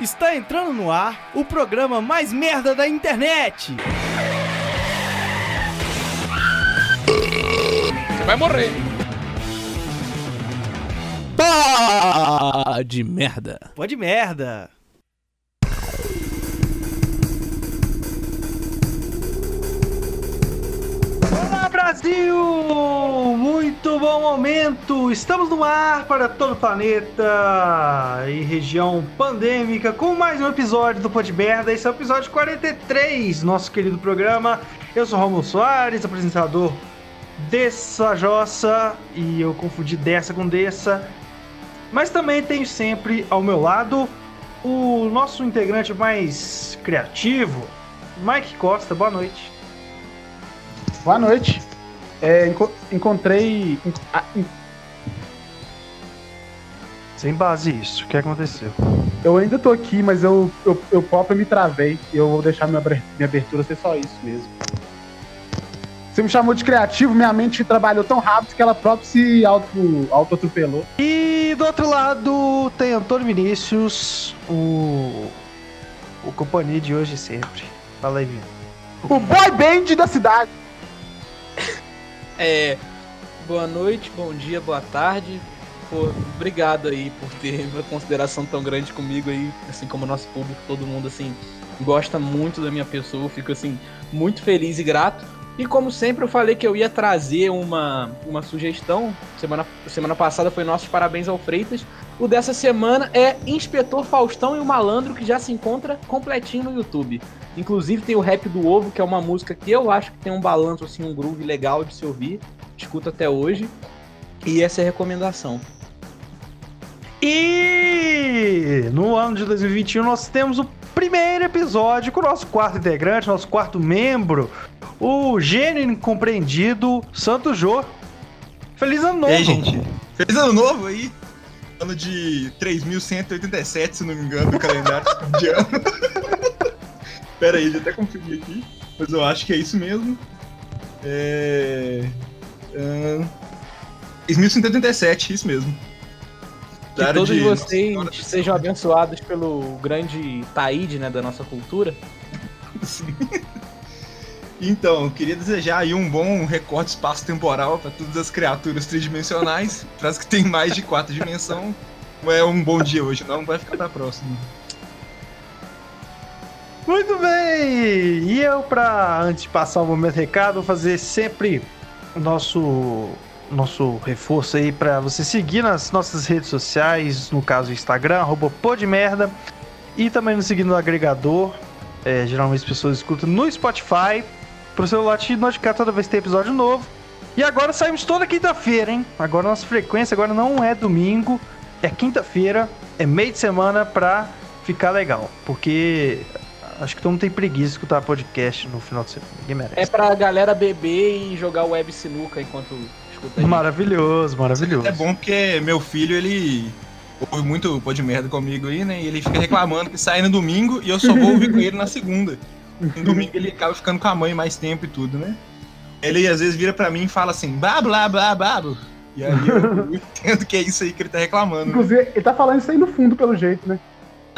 Está entrando no ar o programa mais merda da internet. Você vai morrer. Pá de merda. Pode merda. Brasil! Muito bom momento! Estamos no ar para todo o planeta e região pandêmica com mais um episódio do Pod Merda. Esse é o episódio 43, nosso querido programa. Eu sou Romulo Soares, apresentador dessa jossa e eu confundi dessa com dessa. Mas também tenho sempre ao meu lado o nosso integrante mais criativo, Mike Costa. Boa noite. Boa noite. É, enco encontrei. ah, en- Sem base isso, o que aconteceu? Eu ainda tô aqui, mas eu, eu, eu próprio me travei. E eu vou deixar minha, minha abertura ser só isso mesmo. Você me chamou de criativo, minha mente trabalhou tão rápido que ela própria se auto- auto-atropelou. E do outro lado tem Antônio Vinícius, o. O companhia de hoje e sempre. Fala aí, Vini. o boy band da cidade. É. Boa noite, bom dia, boa tarde. Obrigado aí por ter uma consideração tão grande comigo aí, assim como o nosso público, todo mundo assim gosta muito da minha pessoa, fico assim muito feliz e grato. E como sempre eu falei que eu ia trazer uma, uma sugestão, semana, semana passada foi nossos parabéns ao Freitas. O dessa semana é Inspetor Faustão e o Malandro, que já se encontra completinho no YouTube. Inclusive tem o Rap do Ovo, que é uma música que eu acho que tem um balanço, assim, um groove legal de se ouvir. Escuto até hoje. E essa é a recomendação. E no ano de 2021 nós temos o primeiro episódio com o nosso quarto integrante, nosso quarto membro, o gênio incompreendido Santo Jô. Feliz ano novo! E aí, gente? Feliz ano novo aí! Ano de 3187, se não me engano, do calendário de ano. Pera aí, deixa eu até conferir aqui. Mas eu acho que é isso mesmo. É. ahn, 3187, isso mesmo. Que todos de- vocês Nossa, sejam abençoados pelo grande Taíde, né, da nossa cultura. Sim. Então, eu queria desejar aí um bom recorte espaço-temporal para todas as criaturas tridimensionais, para as que têm mais de quatro dimensões. Não é um bom dia hoje, não, vai ficar pra próxima. Muito bem! E eu, pra antes de passar o momento recado, vou fazer sempre o nosso, nosso reforço aí pra você seguir nas nossas redes sociais, no caso o Instagram, arroba podmerda, e também nos seguir no agregador. É, geralmente as pessoas escutam no Spotify, pro celular te notificar toda vez que tem episódio novo. E agora saímos toda quinta-feira, hein? Agora nossa frequência agora não é domingo, é quinta-feira, é meio de semana pra ficar legal. Porque acho que todo mundo tem preguiça de escutar podcast no final de semana. Ninguém merece. É pra galera beber e jogar web sinuca enquanto escuta a gente. Maravilhoso, maravilhoso. É bom porque meu filho, ele ouve muito pô de merda comigo aí, né? E ele fica reclamando que sai no domingo e eu só vou ouvir com ele na segunda. No domingo ele acaba ficando com a mãe mais tempo e tudo, né? Ele às vezes vira pra mim e fala assim, blá blá blá blá. blá. E aí eu entendo que é isso aí que ele tá reclamando. né? Inclusive, ele tá falando isso aí no fundo, pelo jeito, né?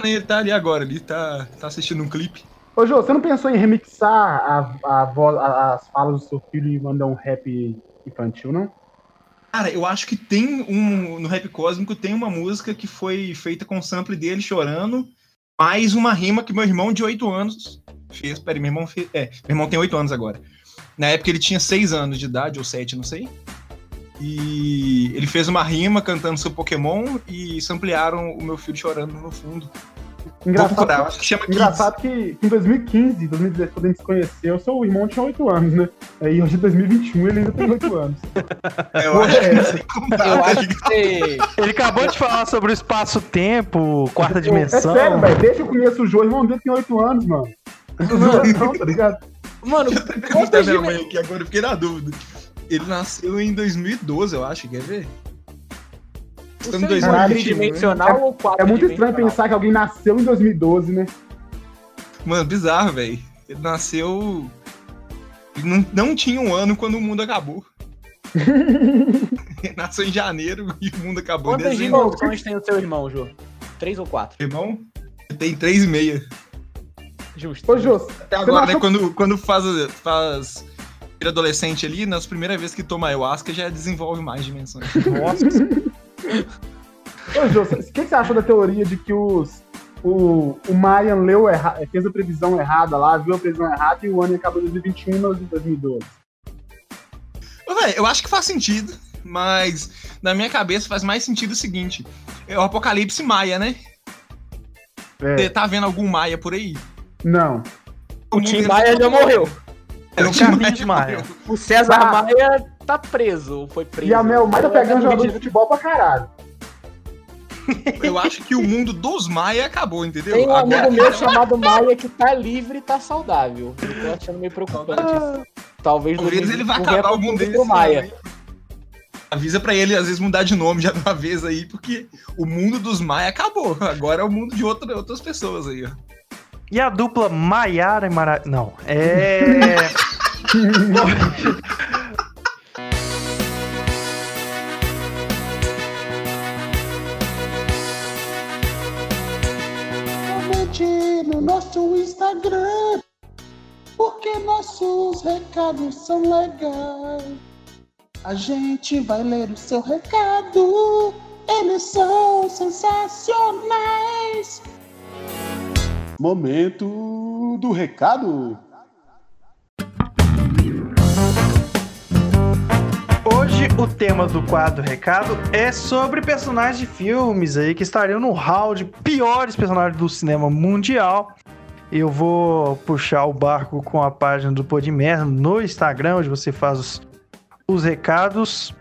Ele tá ali agora, ele tá, tá assistindo um clipe. Ô, Jô, você não pensou em remixar a, a voz, a- as falas do seu filho e mandar um rap infantil, não? Cara, eu acho que tem um. No Rap Cósmico tem uma música que foi feita com o sample dele chorando, mais uma rima que meu irmão de 8 anos fez. Peraí, meu irmão fez. É, meu irmão tem 8 anos agora. Na época ele tinha 6 anos de idade, ou 7, não sei. E ele fez uma rima cantando seu Pokémon e samplearam o meu filho chorando no fundo. Vou procurar, Engraçado, acho que chama engraçado que em 2015, 2016, quando a gente se conheceu, seu irmão tinha 8 anos, né? Aí hoje, em 2021, ele ainda tem 8 anos. Eu acho que não sei contar, Eu tá acho ligado? que. Ele acabou de falar sobre o espaço-tempo, quarta É dimensão. sério, velho. Desde que eu conheço o Jô, o irmão dele tem 8 anos, mano. Não tá ligado? Mano, quantas minha dimensões... mãe aqui agora, eu fiquei na dúvida. Ele nasceu em 2012, eu acho, quer ver? Você Estamos em é 2021, tridimensional ou quatro É muito estranho pensar que alguém nasceu em 2012, né? Mano, bizarro, velho. Ele nasceu. Ele não, não tinha um ano quando o mundo acabou. Ele nasceu em janeiro e o mundo acabou em Quantas dezembro. dimensões tem o seu irmão, Jô? Três ou quatro? Irmão, Tem 3,5. Justo. Ô, Jô, Até agora, né? achou- Quando, quando faz, faz adolescente ali, nas primeiras vezes que toma ayahuasca, já desenvolve mais dimensões. Nossa, Ô, Jô, o que, você achou da teoria de que os, o, o Mayan leu erra, fez a previsão errada lá, viu a previsão errada e o ano acabou em 2021 e não em 2012? Ô, véi, eu acho que faz sentido, mas na minha cabeça faz mais sentido o seguinte: é o apocalipse maia, né? Você É, tá vendo algum maia por aí? não. O Tim Maia já morreu. No o caminho de morreu. Maia. O César Ah. Maia tá preso, foi preso. E a Mel Maia tá pegando é jogador de futebol pra caralho. Eu acho que o mundo dos maia acabou, entendeu? Tem um Agora- amigo meu chamado Maia que tá livre e tá saudável. Eu tô achando meio preocupante isso. Talvez Talvez ele vai não acabar algum deles. Maia. né? Avisa pra ele, às vezes, mudar de nome já de uma vez aí, porque o mundo dos Maia acabou. Agora é o mundo de outra, outras pessoas aí, ó. E a dupla Maiara e Mara... Não, é... No nosso Instagram, porque nossos recados são legais. A gente vai ler o seu recado, eles são sensacionais. Momento do recado. Hoje o tema do quadro Recado é sobre personagens de filmes aí que estariam no hall de piores personagens do cinema mundial. Eu vou puxar o barco com a página do Podmer no Instagram, onde você faz os, os recados.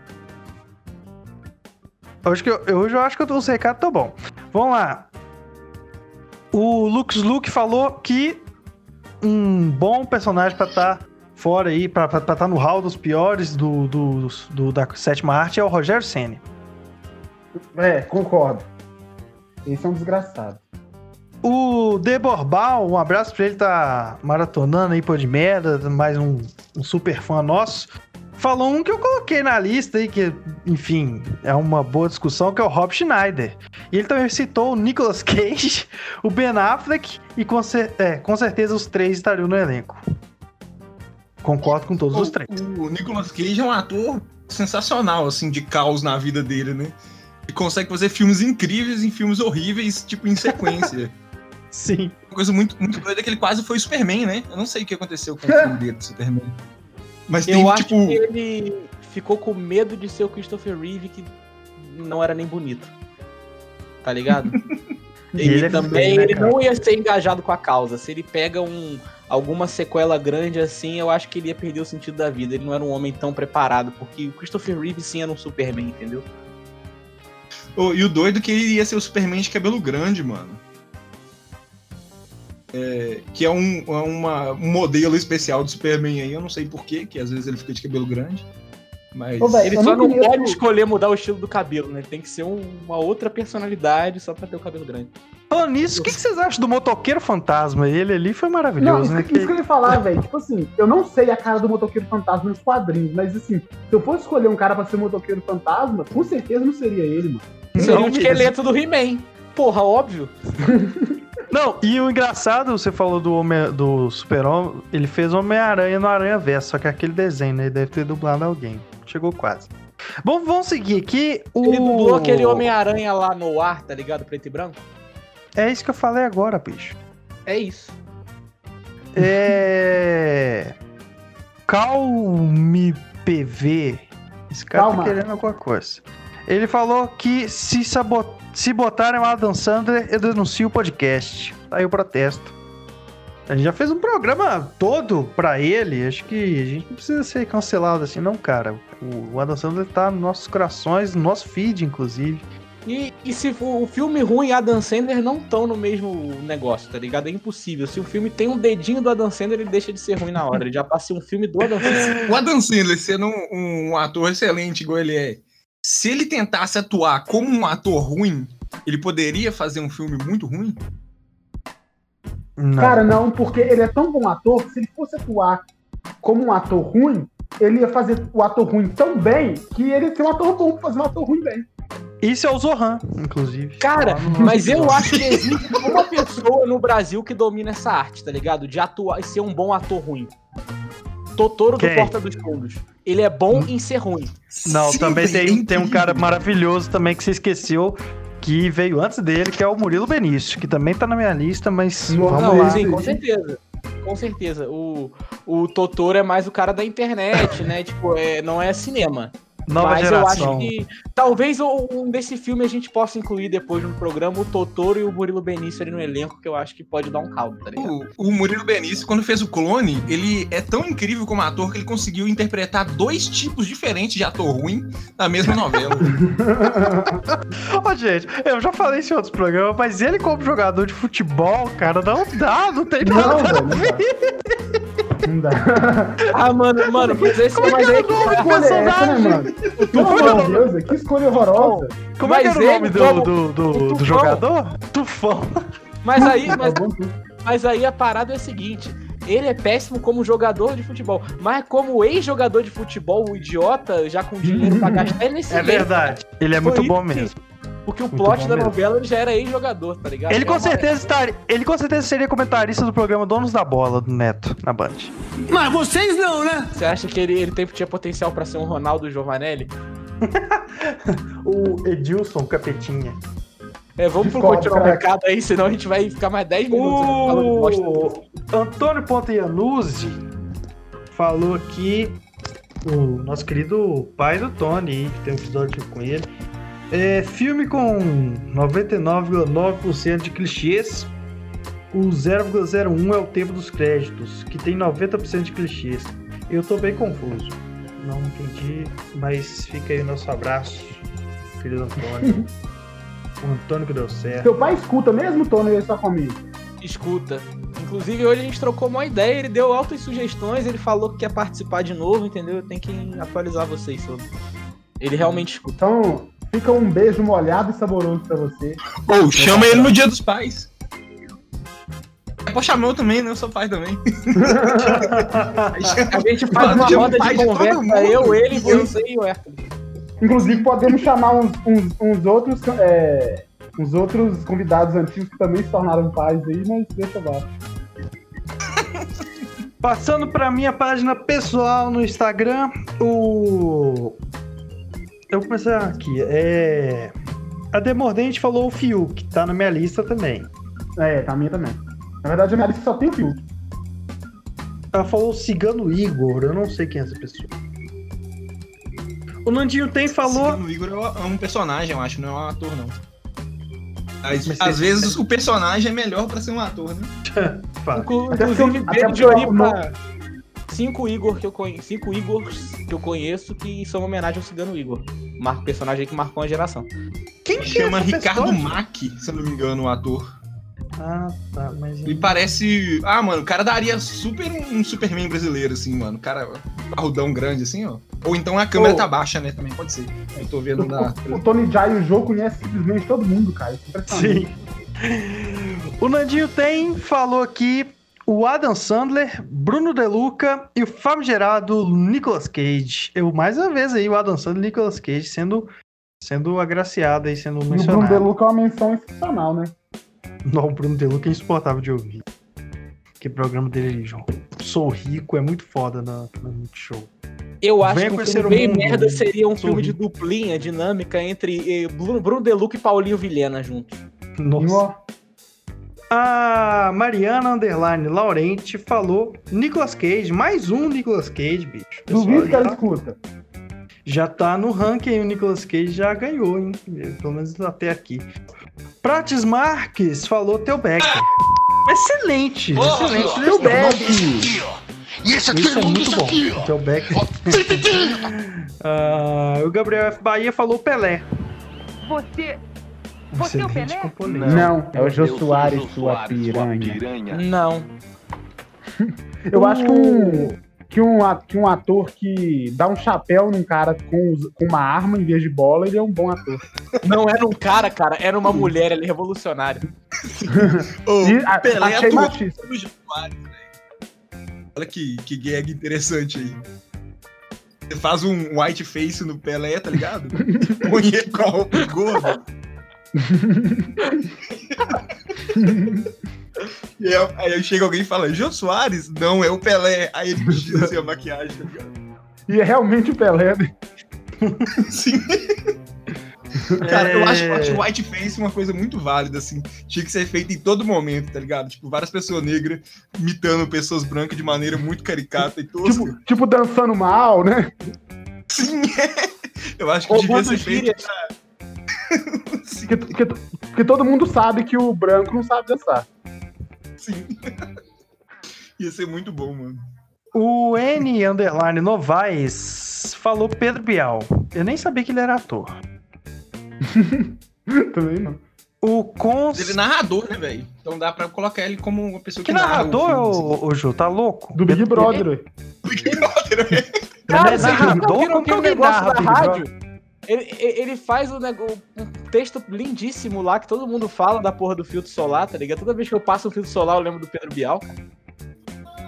Hoje, eu, hoje eu acho que os recados estão bom. Vamos lá. O Lux Luke falou que um bom personagem para estar fora aí, pra estar no hall dos piores do, do, do- da sétima arte é o Rogério Senni. É, concordo. Esse é um desgraçado. O Deborbal, um abraço pra ele, tá maratonando aí, pô de merda, mais um, um super fã nosso. Falou um que eu coloquei na lista aí, que, enfim, é uma boa discussão, que é o Rob Schneider. E ele também citou o Nicolas Cage, o Ben Affleck, e com, cer- é, com certeza os três estariam no elenco. Concordo com todos os três. O Nicolas Cage é um ator sensacional, assim, de caos na vida dele, né? Ele consegue fazer filmes incríveis em filmes horríveis, tipo, em sequência. Sim. Uma coisa muito, muito doida é que ele quase foi Superman, né? Eu não sei o que aconteceu com o filme dele, do Superman. Mas tem, Eu acho tipo... que ele ficou com medo de ser o Christopher Reeve, que não era nem bonito. Tá ligado? E Ele, ele é também né, ele não ia ser engajado com a causa. Se ele pega um, alguma sequela grande assim, eu acho que ele ia perder o sentido da vida. Ele não era um homem tão preparado, porque o Christopher Reeve sim era um Superman, entendeu? Ô, e o doido é que ele ia ser o Superman de cabelo grande, mano. É, que é, um, é uma- um modelo especial do Superman aí, eu não sei porquê, que às vezes ele fica de cabelo grande. Mas. Ô, velho, Ele só não pode escolher mudar o estilo do cabelo, né? Tem que ser um- uma outra personalidade só pra ter o cabelo grande. Falando nisso, o que, que vocês acham do motoqueiro fantasma? Ele ali foi Não, maravilhoso, isso, né? isso que eu ia falar, velho. Tipo assim, eu não sei a cara do motoqueiro fantasma nos quadrinhos, mas assim, se eu fosse escolher um cara pra ser motoqueiro fantasma, com certeza não seria ele, mano. Seria o mesmo. esqueleto do He-Man. Porra, óbvio. Não, e o engraçado, você falou do, Homem- do Super-Homem, ele fez Homem-Aranha no Aranha Verso, só que aquele desenho, né? Ele deve ter dublado alguém. Chegou quase. Bom, vamos seguir aqui. O... Ele dublou aquele Homem-Aranha lá no ar, tá ligado? Preto e branco. É isso que eu falei agora, bicho. É isso. É. Calme PV. Esse cara Calma. tá querendo alguma coisa. Ele falou que se, sabot... se botarem o Adam Sandler, eu denuncio o podcast. Tá aí o protesto. A gente já fez um programa todo pra ele. Acho que a gente não precisa ser cancelado assim, não, cara. O Adam Sandler tá nos nossos corações, no nosso feed, inclusive. E, e se for o filme ruim e Adam Sandler não estão no mesmo negócio, tá ligado? É impossível. Se o filme tem um dedinho do Adam Sandler, ele deixa de ser ruim na hora. Ele já passa a ser um filme do Adam Sandler. O Adam Sandler, sendo um, um ator excelente igual ele é, se ele tentasse atuar como um ator ruim, ele poderia fazer um filme muito ruim? Não. Cara, não, porque ele é tão bom ator que se ele fosse atuar como um ator ruim, ele ia fazer o ator ruim tão bem que ele ia ser um ator bom pra fazer um ator ruim bem. Isso é o Zohan, inclusive. Cara, mas eu acho que existe uma pessoa no Brasil que domina essa arte, tá ligado? De atuar e ser um bom ator ruim. Totoro Quem? do Porta dos Fundos. Ele é bom em ser ruim. Não, Sim, também tem, é tem um cara maravilhoso também que você esqueceu, que veio antes dele, que é o Murilo Benício, que também tá na minha lista, mas Não, vamos Não, lá. sim, com certeza. Com certeza. O, o Totoro é mais o cara da internet, né? Tipo, é, não é cinema. Nova Mas geração. eu acho que talvez um desse filme a gente possa incluir depois no programa o Totoro e o Murilo Benício ali no elenco, que eu acho que pode dar um caldo, tá ligado? O, o Murilo Benício, quando fez o clone, ele é tão incrível como ator que ele conseguiu interpretar dois tipos diferentes de ator ruim na mesma novela. Ô, gente, eu já falei isso em outros programas, mas ele como jogador de futebol, cara, não dá, não tem Não, nada. velho, não dá. Não dá. Ah, mano, mano, mas esse Como é mas que aí era o nome do Que é essa, né, personagem? mano? Pelo amor de Deus, que escolha horrorosa. Como é que Mas era o nome ele, do, do, do, do jogador? Tufão. Mas aí, Tá mas, mas aí a parada é a seguinte. Ele é péssimo como jogador de futebol, mas como ex-jogador de futebol, o idiota, já com dinheiro pra gastar, ele nesse É verdade. Ele é Foi muito bom que- mesmo. Porque o Muito plot da mesmo. novela ele já era ex-jogador, tá ligado? Ele É com uma- certeza estaria, ele com certeza seria comentarista do programa Donos da Bola do Neto na Band. Mas vocês não, né? Você acha que ele, ele tem, tinha potencial pra ser um Ronaldo Giovanelli? O Edilson Capetinha. É, vamos pro Discordo, continuar o cara. recado aí, senão a gente vai ficar mais 10 minutos aqui falando. O Antônio Pontianuzzi falou aqui, o nosso querido pai do Tony, que tem um episódio com ele. É, filme com 99,9% de clichês. O 0,01 é o tempo dos créditos, que tem 90% de clichês. Eu tô bem confuso. Não entendi, mas fica aí o nosso abraço, querido Antônio. o Antônio que deu certo. Seu pai escuta mesmo, Tony, ele só comigo? Escuta. Inclusive, hoje a gente trocou uma ideia, ele deu altas sugestões, ele falou que quer participar de novo, entendeu? Eu tenho que atualizar vocês sobre. Ele realmente escuta. Então, fica um beijo molhado e saboroso pra você. Ou chama ele no dia dos pais. Pode chamar eu também, né? Eu sou pai também. A gente faz uma roda de conversa, mundo. eu, ele, eu- você e o Hércules. Inclusive, podemos chamar uns, uns- uns outros. É, uns outros convidados antigos que também se tornaram pais aí, mas deixa lá. Passando para minha página pessoal no Instagram, o. Eu vou começar aqui. É. A Demordente falou o Fiuk, que tá na minha lista também. É, tá a minha também. Na verdade, a minha lista só tem o Fiuk. Ela falou o Cigano Igor, eu não sei quem é essa pessoa. O Nandinho tem falou. O Igor é um personagem, eu acho, não é um ator, não. Às, Mas às vezes o personagem é melhor pra ser um ator, né? Fala. Inclu- Até Inclusive, porque- até porque eu- pra cinco Igor que eu conheço, cinco Igors que eu conheço que são uma homenagem ao Cigano Igor. Mar personagem que marcou uma geração. Quem que Chama é Ricardo pessoa? Mack, se eu não me engano, o ator. Ah, tá, mas. Ele parece. Ah, mano, o cara daria super um, Superman brasileiro, assim, mano. O cara parrudão grande, assim, ó. Ou então a câmera Ô. tá baixa, né? Também pode ser. Eu tô vendo na. O, o Tony Jai e o Jô conhece simplesmente todo mundo, cara. É. Sim. O Nandinho tem, falou aqui o Adam Sandler, Bruno De Luca e o famigerado Nicolas Cage. Eu, mais uma vez aí, o Adam Sandler e Nicolas Cage sendo, sendo agraciado aí, sendo E o Bruno mencionado. De Luca é uma menção excepcional, né? Não, o Bruno De Luca é insuportável de ouvir. Que programa dele, João. Sou rico, é muito foda na, na Multishow. Eu acho Venha que um filme bem mundo, merda seria um Sou filme de rico. duplinha, dinâmica entre eh, Bruno Bruno De Luca e Paulinho Vilhena juntos. Nossa. E, ó, A Mariana Underline Laurente falou Nicolas Cage, mais um Nicolas Cage, bicho. Pessoal, duvido que já- ela escuta. Já tá no ranking, o Nicolas Cage já ganhou, hein? Pelo menos até aqui. Prates Marques falou Teu Becker. Excelente, excelente. Teu sugestão. Beck! E esse aqui Isso é é muito bom. Teu Becker. Ah, o Gabriel F. Bahia falou Pelé. Você. Você é o Pelé? componente. Não, é o Jô Soares, sua Soares, piranha. Não. Eu acho que um, que, um, que um ator que dá um chapéu num cara com, com uma arma em vez de bola, ele é um bom ator. Não era um cara, cara, era uma mulher, ele é revolucionário. Ô, E a- Pelé achei atuou machista. no Januário, velho. Olha que, que gag interessante aí. Você faz um white face no Pelé, tá ligado? Põe ele com a roupa gorda. E aí, aí chega alguém e fala, Jô Soares? Não, é o Pelé. Aí ele tira assim a maquiagem, tá ligado? E é realmente o Pelé, né? Sim. Cara, eu acho, eu acho o white face uma coisa muito válida, assim. Tinha que ser feito em todo momento, tá ligado? Tipo, várias pessoas negras imitando pessoas brancas de maneira muito caricata e tosca. Tipo, tipo dançando mal, né? Sim, é. Eu acho que Ou devia ser feito gíria. pra... Porque, porque, porque todo mundo sabe que o branco não sabe dançar. sim. Ia ser muito bom, mano. O N Underline Novaes falou Pedro Bial. Eu nem sabia que ele era ator. Também não. O Cons. Ele é narrador, né, velho? Então dá pra colocar ele como uma pessoa que, Que narrador, narra o filme, ô, ô Ju? Tá louco? Do Big Brother. assim. Big Brother, né? Cara, Ele é narrador? Como que alguém narra da Big rádio? Ele, ele faz nego- um texto lindíssimo lá que todo mundo fala da porra do filtro solar, tá ligado? Toda vez que eu passo um filtro solar, eu lembro do Pedro Bial.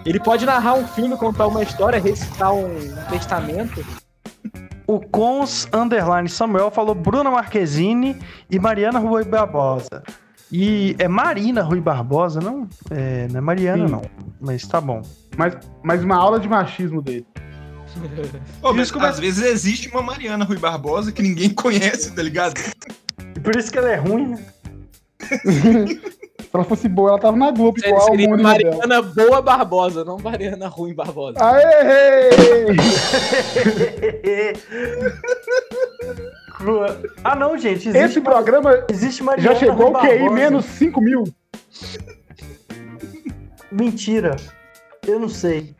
Ele pode narrar um filme, contar uma história, recitar um testamento. O Cons Underline Samuel falou Bruna Marquezine e Mariana Rui Barbosa. E é Marina Rui Barbosa, não? É, não é Mariana, Sim. não. Mas tá bom. Mas, mas uma aula de machismo dele. Pô, mas como é- às vezes existe uma Mariana Rui Barbosa que ninguém conhece, tá ligado? E por isso que ela é ruim, né? Se ela fosse boa, ela tava na Globo, igual o Seria mundo dela. Mariana Boa Barbosa, não Mariana Ruim Barbosa. Aê! Ah, não, gente. Existe, Esse programa existe Mariana já chegou Rui o QI Barbosa. menos 5 mil. Mentira. Eu não sei.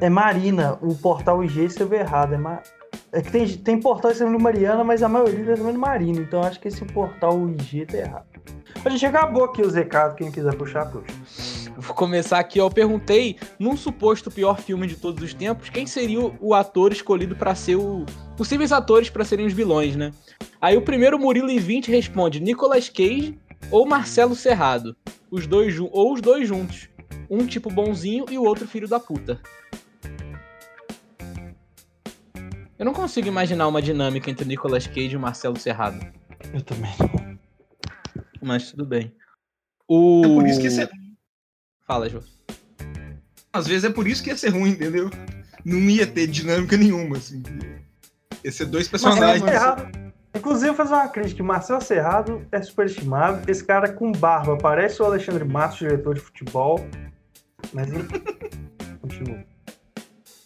É Marina. O portal IG escreveu errado. É, é que tem, tem portal escrevendo Mariana, mas a maioria tá escrevendo Marina. Então acho que esse portal IG tá errado. A gente acabou aqui os recados. Quem quiser puxar, puxa. Vou começar aqui, ó. Eu perguntei, num suposto pior filme de todos os tempos, quem seria o, ator escolhido pra ser o. Possíveis atores pra serem os vilões, né? Aí o primeiro Murilo e 20 responde Nicolas Cage ou Marcelo Serrado. Os dois ou os dois juntos. Um tipo bonzinho e o outro filho da puta. Eu não consigo imaginar uma dinâmica entre Nicolas Cage e o Marcelo Serrado. Eu também. Mas tudo bem. O... É por isso que ia ser... Fala, Ju. Às vezes é por isso que ia ser ruim, entendeu? Não ia ter dinâmica nenhuma, assim. Ia ser dois Marcelo personagens. Inclusive, eu vou fazer uma crítica. Marcelo Serrado é superestimado. Esse cara com barba parece o Alexandre Matos, diretor de futebol. Mas. Continua.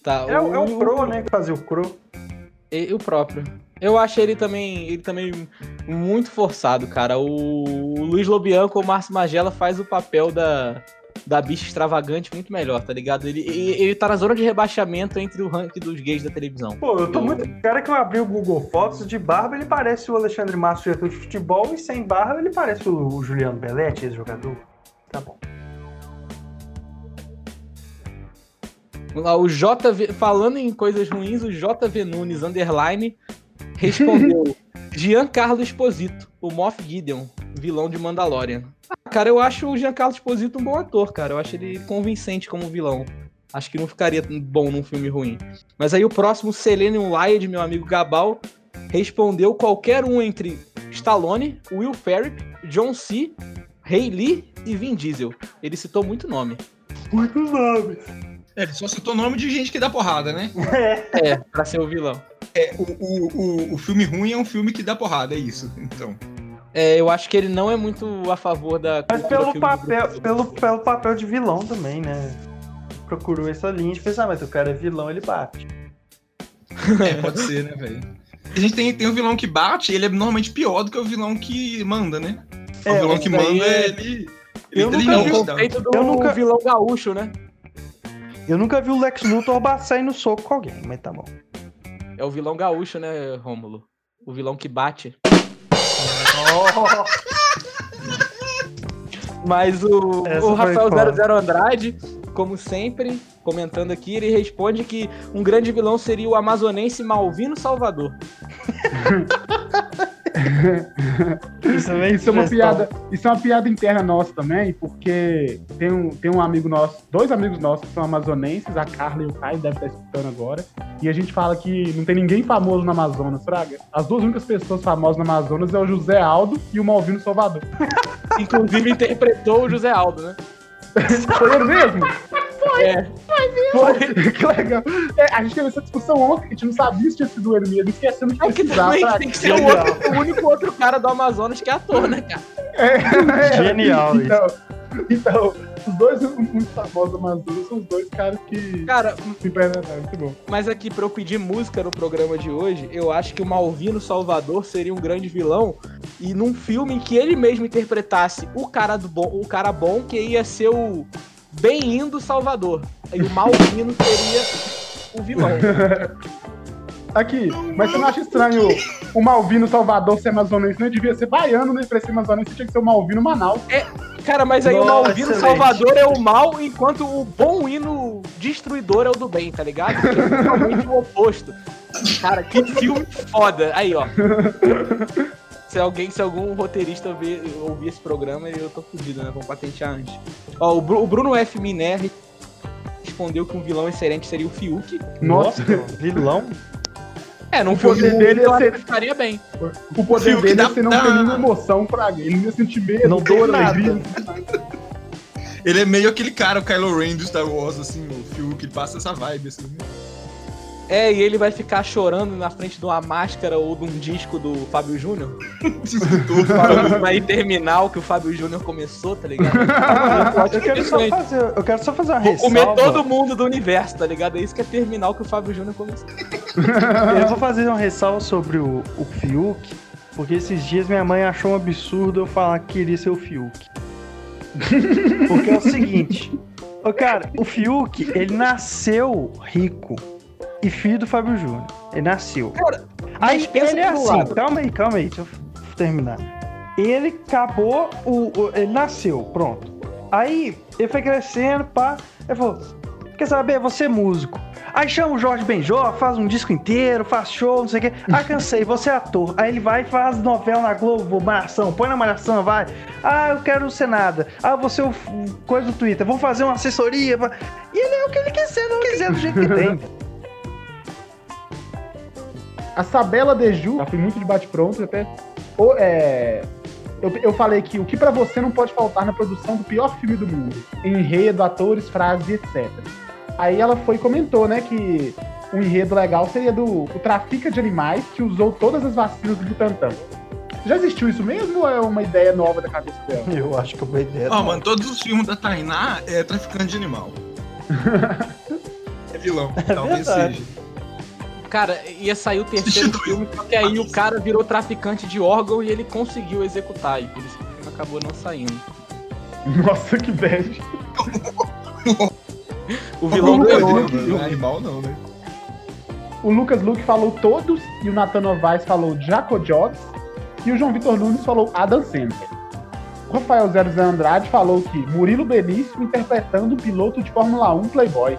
Tá, É, o- é o Pro, né? Que fazia o Pro. E o próprio. Eu acho ele também, ele também muito forçado, cara. O Luiz Lobianco ou o Márcio Magela faz o papel da, da bicha extravagante muito melhor, tá ligado? Ele, ele, ele tá na zona de rebaixamento entre o ranking dos gays da televisão. Pô, eu tô muito. O cara que eu abri o Google Fotos de barba, ele parece o Alexandre Matos, diretor de futebol, e sem barba, ele parece o, Juliano Belletti, esse jogador. Tá bom. Vamos lá, o JV, falando em coisas ruins, o JV Nunes underline respondeu Giancarlo Esposito, o Moff Gideon, vilão de Mandalorian. Ah, cara, eu acho o Giancarlo Esposito um bom ator, cara. Eu acho ele convincente como vilão. Acho que não ficaria bom num filme ruim. Mas aí o próximo, Selenium Lyad, meu amigo Gabal, respondeu qualquer um entre Stallone, Will Ferrell, John C., Ray Lee e Vin Diesel. Ele citou muito nome. Muitos nomes. É, ele só citou nome de gente que dá porrada, né? É, pra ser o vilão. É, o, o, o, o filme ruim é um filme que dá porrada, é isso. Então. É, eu acho que ele não é muito a favor da. Mas pelo papel, pelo, pelo papel de vilão também, né? Procurou essa linha de pensar, mas o cara é vilão, ele bate. É, pode ser, né, velho? A gente tem, tem um vilão que bate, ele é normalmente pior do que o vilão que manda, né? o É, vilão esse que manda, é- ele. ele Eu é nunca É o vi tá? Eu nunca- vilão gaúcho, né? Eu nunca vi o Lex Luthor ba- sair no soco com alguém, mas tá bom. É o vilão gaúcho, né, Rômulo? O vilão que bate. Mas o, Essa o Rafael foda. 00 Andrade, como sempre, comentando aqui, ele responde que um grande vilão seria o amazonense Malvino Salvador. Isso é, Isso é uma piada, isso é uma piada interna nossa também, porque tem um, tem um amigo nosso, dois amigos nossos que são amazonenses, a Carla e o Caio devem estar escutando agora. E a gente fala que não tem ninguém famoso no Amazonas, Fraga. As duas únicas pessoas famosas no Amazonas é o José Aldo e o Malvino Salvador. Inclusive interpretou o José Aldo, né? Foi ele mesmo? É. Foi. que legal. É, a gente teve essa discussão ontem, que a gente não sabia se tinha sido ele mesmo, esquecendo de É que também Fraga. tem que ser o, outro, o único outro cara do Amazonas que é ator, né, cara? É, Genial então, então, os dois muito famosos do Amazonas são os dois caras que Cara, se apresentaram. Muito bom. mas aqui pra eu pedir música no programa de hoje, eu acho que o Malvino Salvador seria um grande vilão e num filme em que ele mesmo interpretasse o cara do bom, o cara bom que ia ser o Bem-indo Salvador. E o Malvino seria o vilão. Aqui, mas você não acha estranho o Malvino Salvador ser amazonense? Não devia ser baiano, né? Pra ser amazonense tinha que ser o Malvino Manaus. Cara, mas aí o Nossa, Malvino excelente. Salvador é o mal, enquanto o bom hino destruidor é o do bem, tá ligado? Que é totalmente o oposto. Cara, que filme foda. Aí, ó. Se alguém, se algum roteirista ver, ouvir esse programa, eu tô fudido, né? Vamos patentear antes. Ó, o, Bru- o Bruno F. Miner respondeu que um vilão excelente seria o Fiuk. Nossa, vilão? É, não O fosse dele ia acho ser- ficaria bem. o poder Fiuk dele dá- é você não dá- ter nenhuma emoção pra ele. Ele não ia sentir medo, Não dor, nada. alegria. Ele é meio aquele cara, o Kylo Ren do Star Wars, assim, o Fiuk, ele passa essa vibe, assim. É, e ele vai ficar chorando na frente de uma máscara ou de um disco do Fábio Júnior. Falando aí terminal que o Fábio Júnior começou, tá ligado? Eu quero só fazer, eu quero só fazer uma Vou ressalva. comer todo mundo do universo, tá ligado? É isso que é terminal que o Fábio Júnior começou. Eu vou fazer uma ressalva sobre o, o Fiuk, porque esses dias minha mãe achou um absurdo eu falar que queria ser o Fiuk. Porque é o seguinte, ô cara, o Fiuk, ele nasceu rico e filho do Fábio Júnior. Ele nasceu. Cara, Aí ele é assim, lado. calma aí, calma aí, deixa eu terminar. Ele acabou, o, o- ele nasceu, pronto. Aí ele foi crescendo, pá. Ele falou: Quer saber? Você é músico. Aí chama o Jorge Benjó, faz um disco inteiro, faz show, não sei o quê. Ah, cansei, você é ator. Aí ele vai e faz novela na Globo, Malhação, põe na Malhação, vai. Ah, eu quero ser nada. Ah, você é coisa do Twitter, vou fazer uma assessoria. E ele é o que ele quer ser, não quiser, do jeito que tem. A Sabela Deju, ela foi muito de bate-pronto, até. Ou, é, eu, eu falei que o que pra você não pode faltar na produção do pior filme do mundo? Enredo, atores, frases, etc. Aí ela foi e comentou, né, que um enredo legal seria do o Trafica de Animais, que usou todas as vacinas do Butantan. Já existiu isso mesmo ou é uma ideia nova da cabeça dela? Eu acho que é uma ideia. Ó, mano, todos os filmes da Tainá é traficante de animal. é vilão, talvez verdade. seja. Cara, ia sair o terceiro filme, só que aí o cara virou traficante de órgão e ele conseguiu executar. E por isso que o filme acabou não saindo. Nossa, que bad. O vilão Ô, ganhou. Rodrigo, viu? Não é animal, não, né? O Lucas Luke falou todos e o Nathan Novaes falou Jaco Jobs e o João Vitor Nunes falou Adam Sandler. O Rafael Zero Zé Andrade falou que Murilo Benício interpretando o piloto de Fórmula 1 Playboy.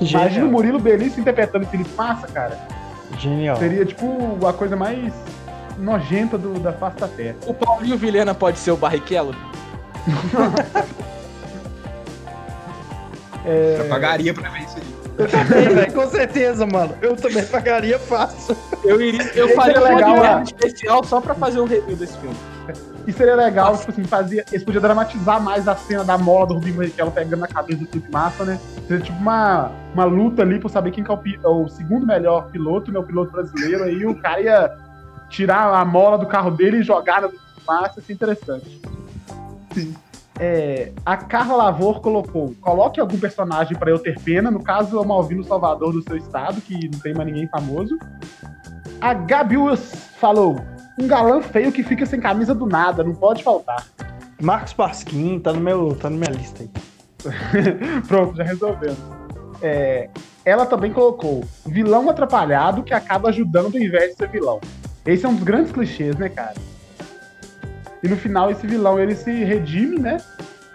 Imagina o Genial. Murilo Benício interpretando Felipe Massa, cara. Genial. Seria tipo a coisa mais nojenta do- da face da Terra. O Paulinho Vilhena pode ser o Barrichello? Eu pagaria pra ver isso aí. Eu também, velho, com certeza, mano. Eu também pagaria fácil. Eu iria, eu faria é um legal, podcast né? especial só pra fazer um review desse filme. E seria legal, tipo assim, fazia, eles podiam dramatizar mais a cena da mola do Rubinho Barrichello pegando na cabeça do Felipe Massa, né? Seria tipo uma, uma luta ali pra saber quem que é o, é o segundo melhor piloto, né? O piloto brasileiro. Aí o cara ia tirar a mola do carro dele e jogar na do Felipe Massa, isso é interessante. É, a Carla Lavor colocou: coloque algum personagem pra eu ter pena. No caso, é o Malvino Salvador do seu estado, que não tem mais ninguém famoso. A Gabius falou: um galã feio que fica sem camisa do nada, não pode faltar. Marcos Pasquim, tá no meu, tá na minha lista aí. Pronto, já resolvemos. É, ela também colocou vilão atrapalhado que acaba ajudando ao invés de ser vilão. Esse é um dos grandes clichês, né, cara? E no final esse vilão ele se redime, né?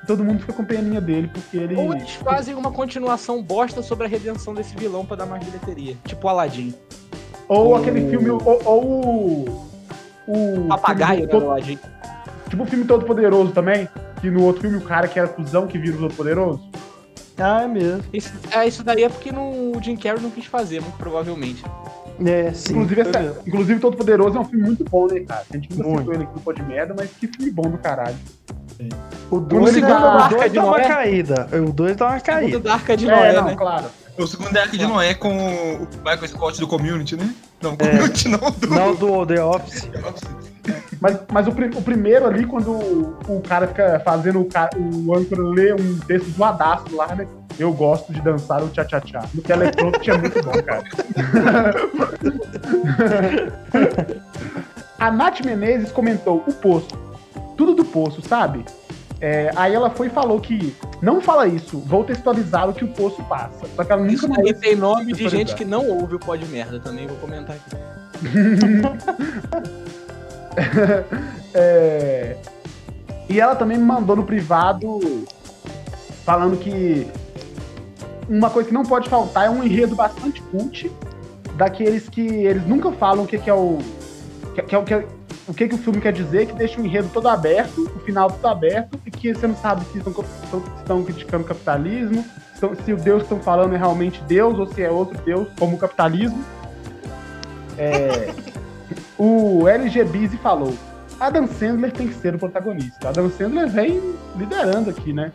E todo mundo fica com peninha dele, porque ele. Ou eles fazem uma continuação bosta sobre a redenção desse vilão pra dar mais bilheteria. Tipo Aladdin. Ou aquele filme, ou, ou o, o Papagaio, né, filme, do ladinho. Tipo o filme Todo Poderoso também, que no outro filme o cara que era cuzão que vira o Todo Poderoso. Ah, é mesmo. Isso, é, isso daí é porque não, o Jim Carrey não quis fazer, muito provavelmente. É, sim. Inclusive, essa- mesmo. inclusive Todo Poderoso é um filme muito bom, né, cara? A gente nunca Muito. citou ele aqui no Pô de Merda, mas que filme bom do caralho. O O 2 segundo dá, da o Arca dois de dá uma Noé. caída. O 2 dá uma Segundo caída. da Arca de é, Noé, não, né? claro. O segundo é Arca de Noé com o Michael Scott do Community, né? Não, Community não, do... Não do The Office. Mas, mas o, o primeiro ali, quando o, o cara fica fazendo o, o âncora ler um texto zoadaço lá, né? Eu gosto de dançar o tchá-tchá-tchá. No Teleprompter é muito bom, cara. A Nath Menezes comentou o poço. Tudo do poço, sabe? É, aí ela foi e falou que não fala isso, vou textualizar o que o poço passa. Só que ela nunca Isso daí tem nome de gente que não ouve o pó de merda também, vou comentar aqui. É, E ela também me mandou no privado falando que uma coisa que não pode faltar é um enredo bastante cult daqueles que eles nunca falam o que, que é o. Que, que é que é- o que, que o filme quer dizer, que deixa o enredo todo aberto, o final todo aberto, e que você não sabe se estão, estão criticando o capitalismo, se o Deus que estão falando é realmente Deus ou se é outro Deus, como o capitalismo. É, o LG Busy falou: Adam Sandler tem que ser o protagonista. Adam Sandler vem liderando aqui, né?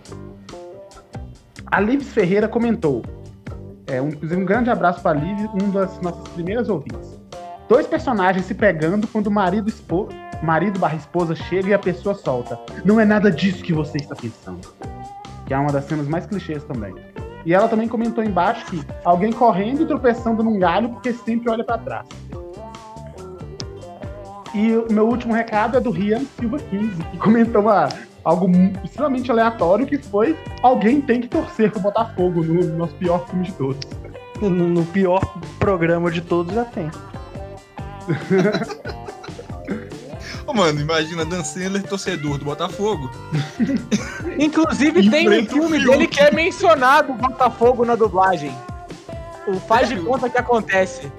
A Lives Ferreira comentou. É, um, inclusive, um grande abraço para a um das nossas primeiras ouvintes. Dois personagens se pegando quando o marido, espo... marido barra esposa chega e a pessoa solta. Não é nada disso que você está pensando. Que é uma das cenas mais clichês também. E ela também comentou embaixo que alguém correndo e tropeçando num galho porque sempre olha para trás. E o meu último recado é do Rian Silva 15, que comentou uma, algo extremamente aleatório, que foi alguém tem que torcer pro Botafogo no nosso pior filme de todos. No, no pior programa de todos já tem. Ô, mano, imagina Dan Sandler, torcedor do Botafogo. Inclusive tem um filme dele que é mencionado o Botafogo na dublagem. O faz de Sério? conta que acontece.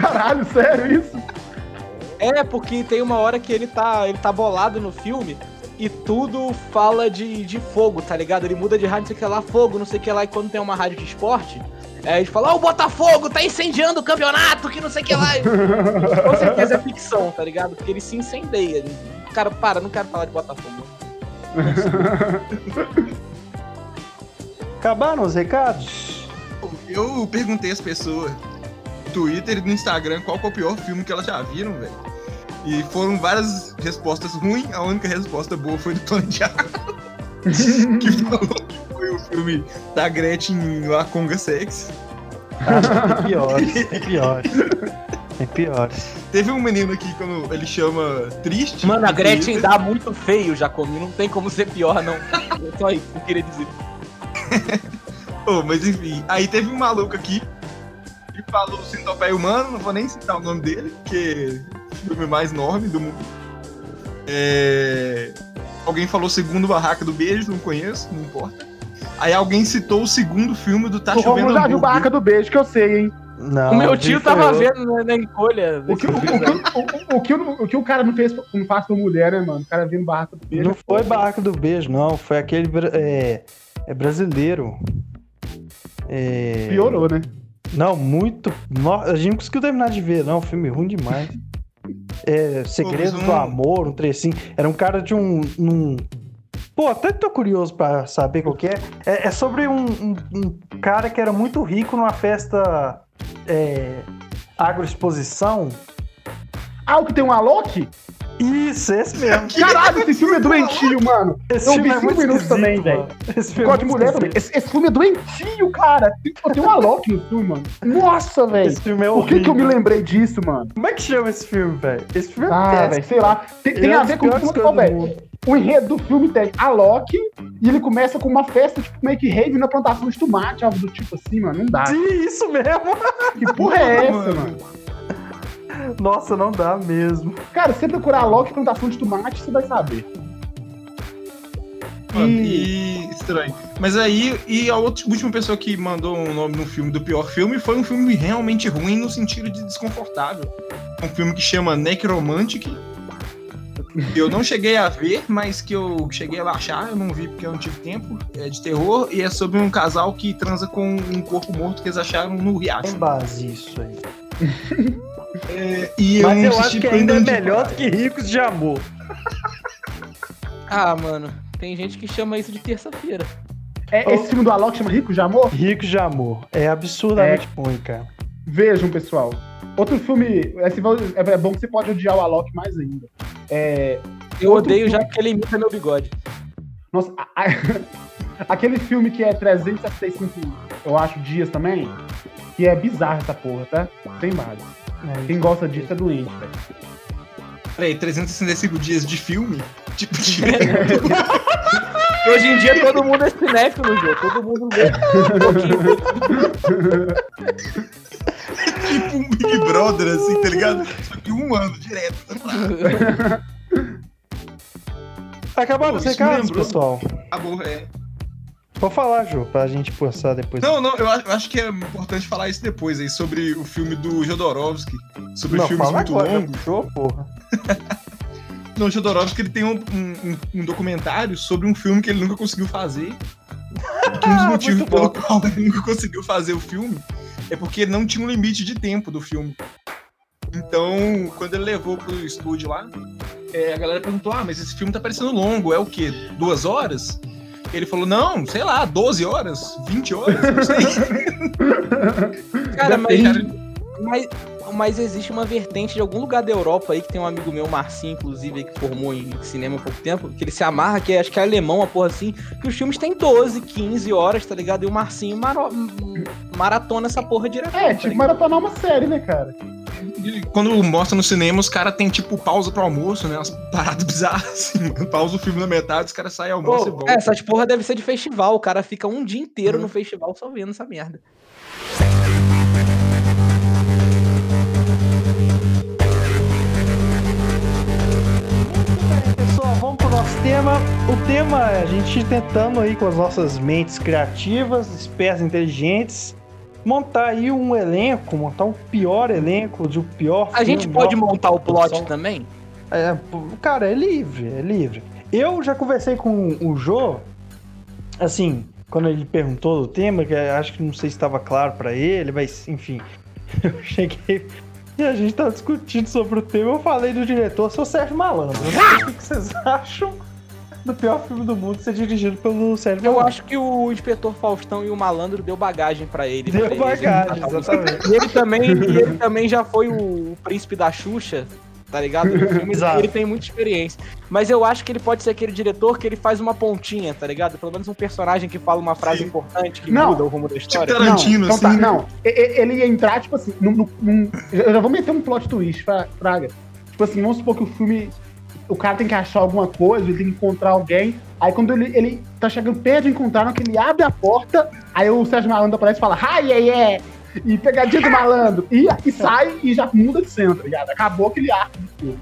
Caralho, sério isso? É, porque tem uma hora que ele tá, ele tá bolado no filme e tudo fala de, de fogo, tá ligado? Ele muda de rádio, não sei o que lá, fogo, não sei o que lá, e quando tem uma rádio de esporte, é, ele fala, ó, o Botafogo tá incendiando o campeonato, que não sei o que lá. Com certeza é ficção, tá ligado? Porque ele se incendeia. Ele- O cara, para, não quero falar de Botafogo. Acabaram os recados? Eu perguntei às pessoas no Twitter e no Instagram qual que é o pior filme que elas já viram, velho. E foram várias respostas ruins, a única resposta boa foi do Tony Diabo. que falou que foi o filme da Gretchen lá Conga Sex. Ah, tem piores, tem piores. Tem piores. Teve um menino aqui quando ele chama Triste. Mano, a no Gretchen dá muito feio, Jacomi. Não tem como ser pior, não. É Só isso que eu queria dizer. Oh, mas enfim, aí teve um maluco aqui que falou Centopeia Humano, não vou nem citar o nome dele, porque é o filme mais enorme do mundo. É... Alguém falou Segundo Barraca do Beijo, não conheço, não importa. Aí alguém citou o segundo filme do Tá o Chovendo Romulo já viu. Barraca do Beijo, que eu sei, hein? Não, o meu tio tava outro. vendo na, na encolha. O que, o, o, o, o, o que, o, o que o cara não fez, não faz por mulher, né, mano? O cara vindo Barraca do Beijo. Não foi Barraca do Beijo, não. Foi aquele. É, é brasileiro. É... Piorou, né? Não, muito. no- A gente não conseguiu terminar de ver, não. Filme ruim demais. É, Segredos Pô, mas do um- Amor, um trecinho. Era um cara de um. um- Pô, até tô curioso pra saber qual que é. É, é sobre um, um- um cara que era muito rico numa festa. É, agroexposição. Ah, o que tem um Alok? Isso, esse mesmo. Caralho, esse filme é doentio, mano. Esse Eu filme vi é cinco muito minutos esquisito, também, velho. Esse filme é mulher também. Esse, esse filme é doentio, cara. Tem, pô, tem um Alok no filme, mano. Nossa, velho. Esse filme é Por que, que eu me horrível. lembrei disso, mano? Como é que chama esse filme, velho? Esse filme é Ah, velho, sei lá. Tem, tem é a ver com coisas do velho. O enredo do filme tem a Loki e ele começa com uma festa, tipo, meio que rave na plantação de tomate, algo do tipo assim, mano. Não dá. Sim, isso mesmo. Que porra é essa, Mano. Nossa, não dá mesmo. Cara, se você procurar a Loki plantação de tomate, você vai saber. Mano, E- e estranho. Mas aí, e a outra, última pessoa que mandou um nome no filme do pior filme foi um filme realmente ruim no sentido de desconfortável. Um filme que chama Necromantic, Eu não cheguei a ver, mas que eu cheguei a baixar, eu não vi porque eu não tive tempo. É de terror e é sobre um casal que transa com um corpo morto que eles acharam no Tem riacho. base isso aí. É, e Mas eu acho que ainda é melhor do que Ricos de Amor. Ah, mano, tem gente que chama isso de terça-feira. É, esse filme do Alok chama Rico de Amor? Ricos de Amor. É absurdamente ruim, cara. Vejam, pessoal. Outro filme. Esse vai- é é bom que você pode odiar o Alok mais ainda. É, Eu odeio filme- já porque ele imita meu bigode. nossa, a- a- aquele filme que é 365, eu acho, dias também. Que é bizarro essa porra, tá? Sem base. É, Quem gosta disso é doente, velho. Peraí, 365 dias de filme? Tipo, de... Hoje em dia todo mundo é cinéfilo, Jô. Todo mundo vê um pouquinho. tipo um Big Brother, assim, tá ligado? Só que um ano direto. Acabaram Pô, os isso me recados, pessoal. Acabou, é. Vou falar, Ju, pra gente passar depois. Não, não, eu acho, que é importante falar isso depois aí, sobre o filme do Jodorowsky. Sobre Não, filmes muito agora, longos. puxou, porra. Não, o Jodorowsky ele tem um, um- um- um documentário sobre um filme que ele nunca conseguiu fazer. Que um dos motivos pelo qual ele nunca conseguiu fazer o filme é porque não tinha um limite de tempo do filme. Então, quando ele levou pro estúdio lá, é, a galera perguntou: Ah, mas esse filme tá parecendo longo, é o quê? Duas horas? Ele falou: Não, sei lá, 12 horas, 20 horas, não sei. Cara, mas, Cara, mas, mas existe uma vertente de algum lugar da Europa aí, que tem um amigo meu, Marcinho, inclusive, que formou em cinema há pouco tempo, que ele se amarra, que é- acho que é alemão, uma porra assim, que os filmes têm 12, 15 horas, tá ligado? E o Marcinho maro- maratona essa porra direto. É, tipo maratonar uma série, né, cara? E Quando mostra no cinema, os caras tem tipo pausa pro almoço, né? Umas paradas bizarras, assim, mano. Pausa o filme na metade, os caras saem almoço e Pô, voltam. essas porra deve ser de festival, o cara fica um dia inteiro Uhum. no festival só vendo essa merda. Tema. O tema é a gente tentando aí com as nossas mentes criativas, espertas, inteligentes, montar aí um elenco, montar o pior elenco de o pior A gente filme, pode maior montar o plot produção. também? É, cara, é livre, é livre. Eu já conversei com o Jô, assim, quando ele perguntou do tema, que acho que não sei se estava claro pra ele, mas enfim, eu cheguei e a gente tava discutindo sobre o tema. Eu falei do diretor, seu Sérgio Malandro. O que vocês acham do pior filme do mundo ser dirigido pelo Sérgio Eu Malandro. acho que o Inspetor Faustão e o Malandro deu bagagem pra ele. Deu pra ele bagagem, o exatamente. E ele também, e ele também já foi o, príncipe da Xuxa, tá ligado? No filme, Exato. ele tem muita experiência. Mas eu acho que ele pode ser aquele diretor que ele faz uma pontinha, tá ligado? Pelo menos um personagem que fala uma frase Sim. importante que Não. muda o rumo da história. Tipo Tarantino, não, então tá, assim, né? não. Ele ia entrar, tipo assim, num, num- num- eu já vou meter um plot twist, pra, Fraga. Tipo assim, vamos supor que o filme. O cara tem que achar alguma coisa, ele tem que encontrar alguém. Aí quando ele, ele tá chegando perto de encontrar, que ele abre a porta, aí o Sérgio Malandro aparece e fala, ai, ai, ai, e pegadinha do malandro. E, e sai e já muda de cena, tá ligado? Acabou aquele arco do filme.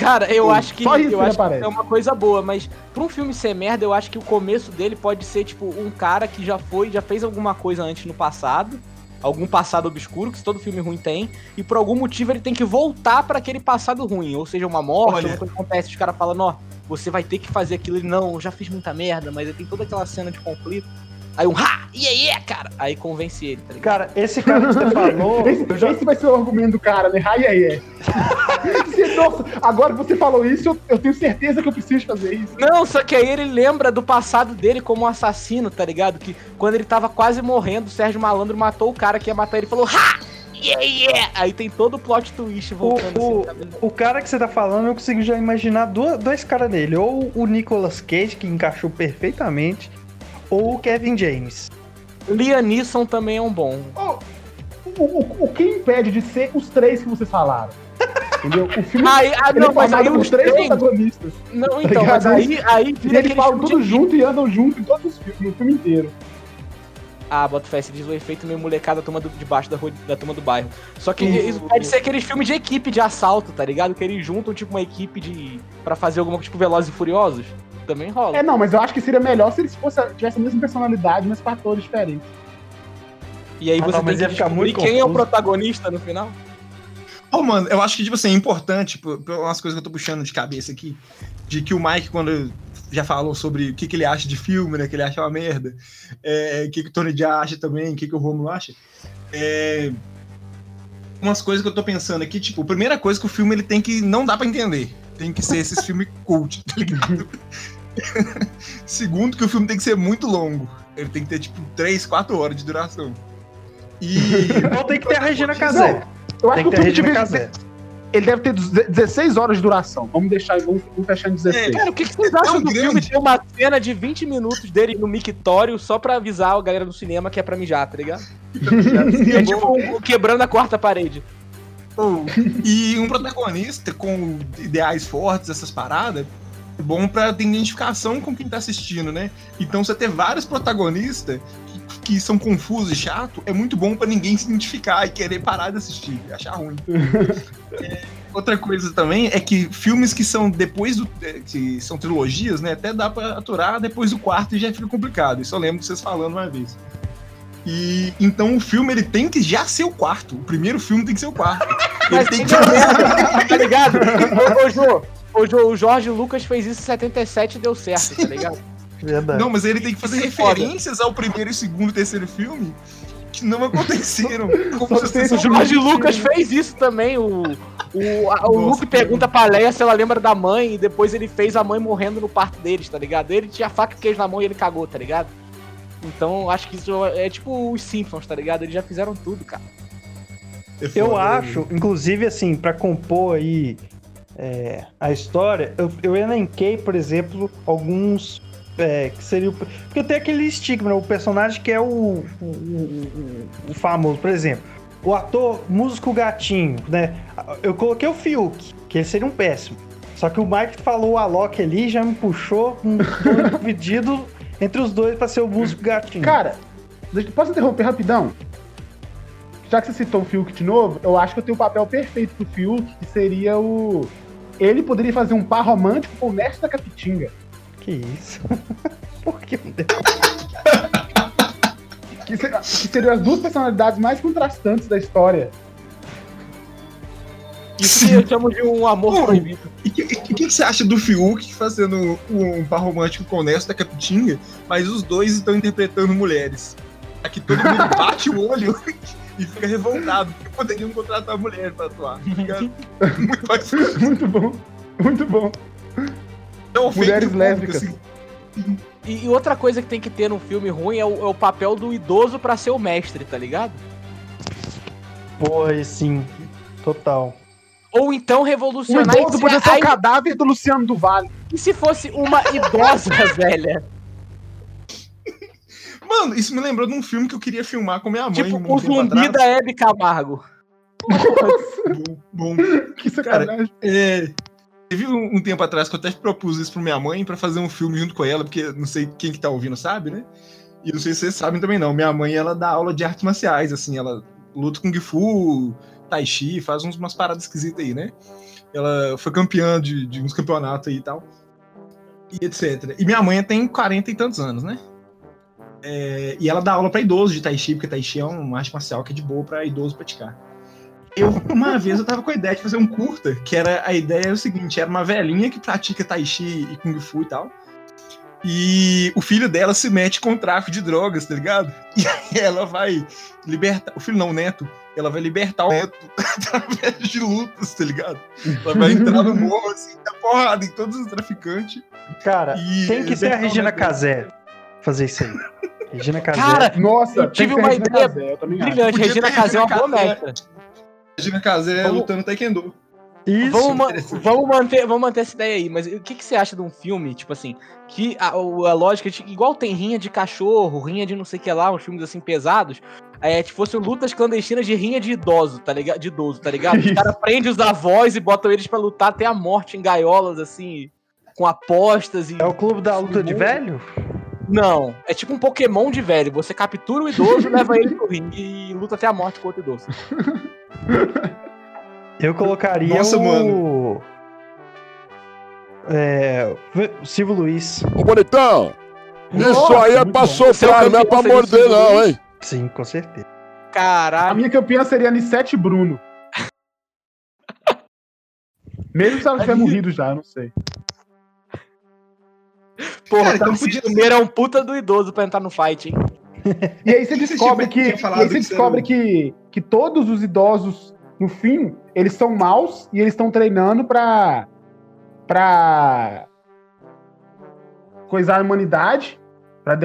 Cara, eu acho que, só isso eu acho que aparece. é uma coisa boa, mas pra um filme ser merda, eu acho que o começo dele pode ser, tipo, um cara que já foi, já fez alguma coisa antes no passado, algum passado obscuro, que todo filme ruim tem, e por algum motivo ele tem que voltar pra aquele passado ruim, ou seja, uma morte, Olha. coisa que acontece, os caras falam, ó, você vai ter que fazer aquilo, ele, não, eu já fiz muita merda, mas aí tem toda aquela cena de conflito, aí um, ha, e aí, é, cara, aí convence ele, tá ligado? Cara, esse cara que você falou. Esse, eu já- esse vai ser o argumento do cara, né? Ai, ai, ai. Se- Nossa, agora que você falou isso, eu, eu tenho certeza que eu preciso fazer isso. Não, só que aí ele lembra do passado dele como um assassino, tá ligado? Que quando ele tava quase morrendo, o Sérgio Malandro matou o cara que ia matar ele e falou, ha! Yeah, yeah! Aí tem todo o plot twist voltando O- assim, sabe? O cara que você tá falando, eu consigo já imaginar duas, dois caras dele. Ou o Nicolas Cage, que encaixou perfeitamente, ou o Kevin James. Liam Neeson também é um bom. O, o, o que impede de ser os três que vocês falaram? Entendeu? O filme Aí, ah, ele não, é mas aí os três três... protagonistas. Não, então, ligado? mas aí, aí E vira eles falam filme tudo de... junto e andam junto em todos os filmes, no filme inteiro. Ah, bota fé, diz o efeito meio molecada turma do, debaixo da, rua, da turma do bairro. Só que Isso. isso pode ser aqueles filmes de equipe de assalto, tá ligado? Que eles juntam, tipo, uma equipe de... pra fazer alguma coisa, tipo, Velozes e Furiosos. Também rola. É, não, mas eu acho que seria melhor se eles fossem, tivessem a mesma personalidade, mas com atores diferentes. E aí Ah, você não, tem que ficar descobrir muito quem é o confuso. protagonista no final. Oh, mano, eu acho que, tipo assim, é importante, por, por umas coisas que eu tô puxando de cabeça aqui, de que o Mike, quando já falou sobre o que, que ele acha de filme, né, que ele acha uma merda, é, o que, que o Tony já acha também, o que, que o Romulo acha, é, umas coisas que eu tô pensando aqui, tipo, a primeira coisa que o filme ele tem que não dá pra entender, tem que ser esses filmes cult, tá ligado? Segundo, que o filme tem que ser muito longo, ele tem que ter, tipo, 3, 4 horas de duração. E... Então tem que ter a Regina Casé. Eu acho que que o filme devia- ele deve ter 16 horas de duração. Vamos deixar, vamos, vamos fechar em 16. Cara, o que, que vocês É acham do grande. filme ter uma cena de 20 minutos dele no mictório só pra avisar a galera do cinema que é pra mijar, tá ligado? É tipo um- quebrando a quarta parede. E um protagonista com ideais fortes, essas paradas, é bom pra ter identificação com quem tá assistindo, né? Então você ter vários protagonistas que, são confusos e chato é muito bom pra ninguém se identificar e querer parar de assistir, achar ruim. É, outra coisa também é que filmes que são depois do. é, que são trilogias, né? Até dá pra aturar depois do quarto e já fica complicado. Isso eu lembro de vocês falando uma vez. E então o filme ele tem que já ser o quarto. O primeiro filme tem que ser o quarto. Ele Mas tem que tá ligado? Ô, ô, Jô, ô, Jô, o Jorge Lucas fez isso em 77 e deu certo, tá ligado? Verdade. Não, mas ele tem que fazer Isso é foda. referências ao primeiro, e segundo e terceiro filme que não aconteceram. O Jorge Lucas fez isso também. O, o, a- o Nossa, Luke pergunta pra Leia se ela lembra da mãe e depois ele fez a mãe morrendo no parto deles, tá ligado? Ele tinha faca e queijo na mão e ele cagou, tá ligado? Então acho que isso é tipo os Simpsons, tá ligado? Eles já fizeram tudo, cara. É Eu acho, inclusive, assim, pra compor aí é, a história, eu, eu elenquei, por exemplo, alguns é, que seria o. Porque tem aquele estigma, né? O personagem que é o, o, o- o famoso, por exemplo. O ator músico gatinho, né? Eu coloquei o Fiuk, que ele seria um péssimo. Só que o Mike falou o Alok ali já me puxou um doido pedido entre os dois pra ser o músico gatinho. Cara, posso interromper rapidão? Já que você citou o Fiuk de novo, eu acho que eu tenho o papel perfeito pro Fiuk, que seria o. Ele poderia fazer um par romântico com o Mestre da Capitinga. Que isso? Por que deu? Que, se- que seriam as duas personalidades mais contrastantes da história. Isso que eu chamo de um amor Pô, proibido. E o que, que, que você acha do Fiuk fazendo um par romântico com o Nesto da Capitinga, mas os dois estão interpretando mulheres? Aqui todo mundo bate o olho e fica revoltado, porque poderiam contratar mulher pra atuar. tá? Muito Muito bom. Muito bom. Não Mulheres o lésbicas. assim. E, e outra coisa que tem que ter num filme ruim é o, é o papel do idoso pra ser o mestre, tá ligado? Porra, sim. Total. Ou então O revolucionar Um idoso podia ser o cadáver do Luciano do Vale. E se fosse uma idosa, velha? Mano, isso me lembrou de um filme que eu queria filmar com minha mãe. Tipo, um o zumbi da Hebe Camargo. Bom, bom. Que sacanagem. É, teve um, um tempo atrás que eu até propus isso pra minha mãe pra fazer um filme junto com ela, porque não sei quem que tá ouvindo sabe, né? E não sei se vocês sabem também não. Minha mãe, ela dá aula de artes marciais, assim, ela luta com Gifu, Tai Chi, faz uns, umas paradas esquisitas aí, né? Ela foi campeã de, de uns campeonatos aí e tal. E etc. E minha mãe tem 40 e tantos anos, né? É, e ela dá aula pra idosos de Tai Chi, porque Tai Chi é uma arte marcial que é de boa pra idoso praticar. Eu, uma vez, eu tava com a ideia de fazer um curta, que era a ideia é o seguinte: era uma velhinha que pratica Tai Chi e Kung Fu e tal. E o filho dela se mete com o tráfico de drogas, tá ligado? E aí ela vai libertar. O filho não, o neto. Ela vai libertar o neto através de lutas, tá ligado? Ela vai entrar no morro assim, dar porrada em todos os traficantes. Cara, E tem que ser a Regina. Casé fazer isso aí. Regina Casé. Cara, Nossa, Eu tive uma ideia acho. brilhante. Regina Casé é uma boa mestra. Regina Casé Vamos- lutando Taekwondo. isso. Vamos, ma- vamos, manter, vamos manter essa ideia aí, mas o que, que você acha de um filme, tipo assim, que a, a lógica, de- igual tem rinha de cachorro, rinha de não sei o que lá, uns filmes assim pesados, é, tipo, fossem lutas clandestinas de rinha de idoso, tá ligado? De idoso, tá ligado? Os caras prendem os avós e botam eles pra lutar até a morte em gaiolas, assim, com apostas e... É o clube da luta de velho? Não, é tipo um Pokémon de velho, você captura o idoso, leva ele pro ringue e luta até a morte com outro idoso. Eu colocaria Nossa, o... mano. É... Silvio Luiz. Ô, bonitão! Isso Nossa, aí é pra bom. Seu soprar, não é pra o morder, Silvio não, Luiz? hein? Sim, com certeza. A Caralho. minha campeã seria Anissete Bruno. Mesmo se ela tiver morrido já, eu não sei. Porra, Cara, então podia Meira é um puta do idoso pra entrar no fight, hein? E aí você descobre que, e falado aí você que descobre que, que todos os idosos, no fim, eles são maus e eles estão treinando pra. pra. coisar a humanidade, pra,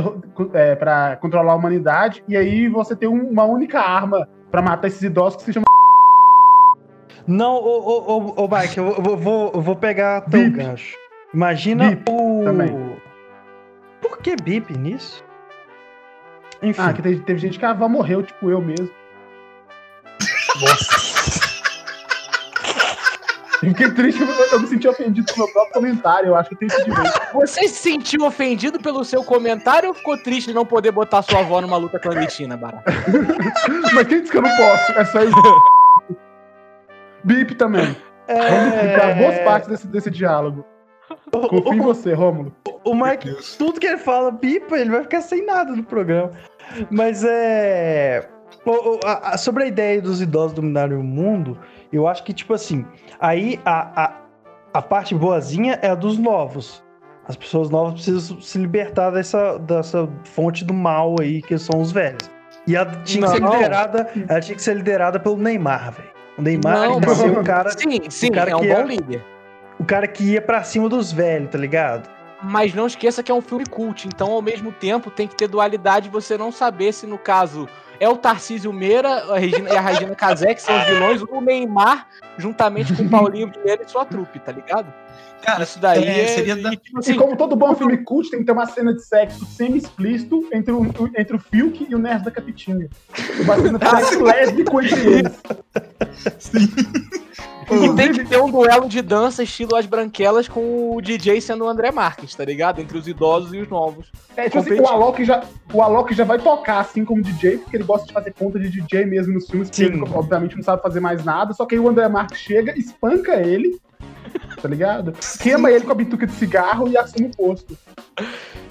é, pra controlar a humanidade, e aí você tem um- uma única arma pra matar esses idosos que se chama. Não, ô, ô, ô, ô Mike, eu vou, vou, vou pegar teu gancho. Imagina o. também. Por que bip nisso? Enfim. Ah, que teve, teve gente que ah, morreu, tipo eu mesmo. Eu fiquei triste, eu, eu me senti ofendido com o meu próprio comentário. Eu acho que eu tenho que direito. Você se sentiu ofendido pelo seu comentário ou ficou triste de não poder botar sua avó numa luta clandestina, Barata? Mas quem disse que eu não posso? É só isso. Bip também. Vamos explicar boas partes desse, desse diálogo. Confio em você, Rômulo. O Mike, tudo que ele fala, pipa, ele vai ficar sem nada no programa. Mas é. Sobre a ideia dos idosos dominarem o mundo, eu acho que, tipo assim, aí a, a, a parte boazinha é a dos novos. As pessoas novas precisam se libertar dessa, dessa fonte do mal aí, que são os velhos. E ela tinha que ser Não. liderada, ela tinha que ser liderada pelo Neymar, velho. O Neymar Não, tinha que ser o cara, Sim, sim, cara é um que bom é- líder. O cara que ia pra cima dos velhos, tá ligado? Mas não esqueça que é um filme cult, então ao mesmo tempo tem que ter dualidade você não saber se no caso é o Tarcísio Meira a Regina, e a Regina Casé que são os vilões, ou o Neymar juntamente com o Paulinho Vieira e sua trupe, tá ligado? Cara, Isso daí é, é, seria da- e, tipo E assim, como todo bom filme cult, tem que ter uma cena de sexo semi-explícito entre o, entre o Fiuk e o Nerd da Capitinha. Uma cena de sexo lésbico entre eles. E tem que ter um duelo de dança estilo As Branquelas com o DJ sendo o André Marques, tá ligado? Entre os idosos e os novos. É, tipo assim, o Alok, já, o Alok já vai tocar assim como DJ, porque ele gosta de fazer conta de DJ mesmo nos filmes, porque Sim. ele, obviamente, não sabe fazer mais nada. Só que aí o André Marques chega, espanca ele, tá ligado? Queima ele com a bituca de cigarro e assume o posto.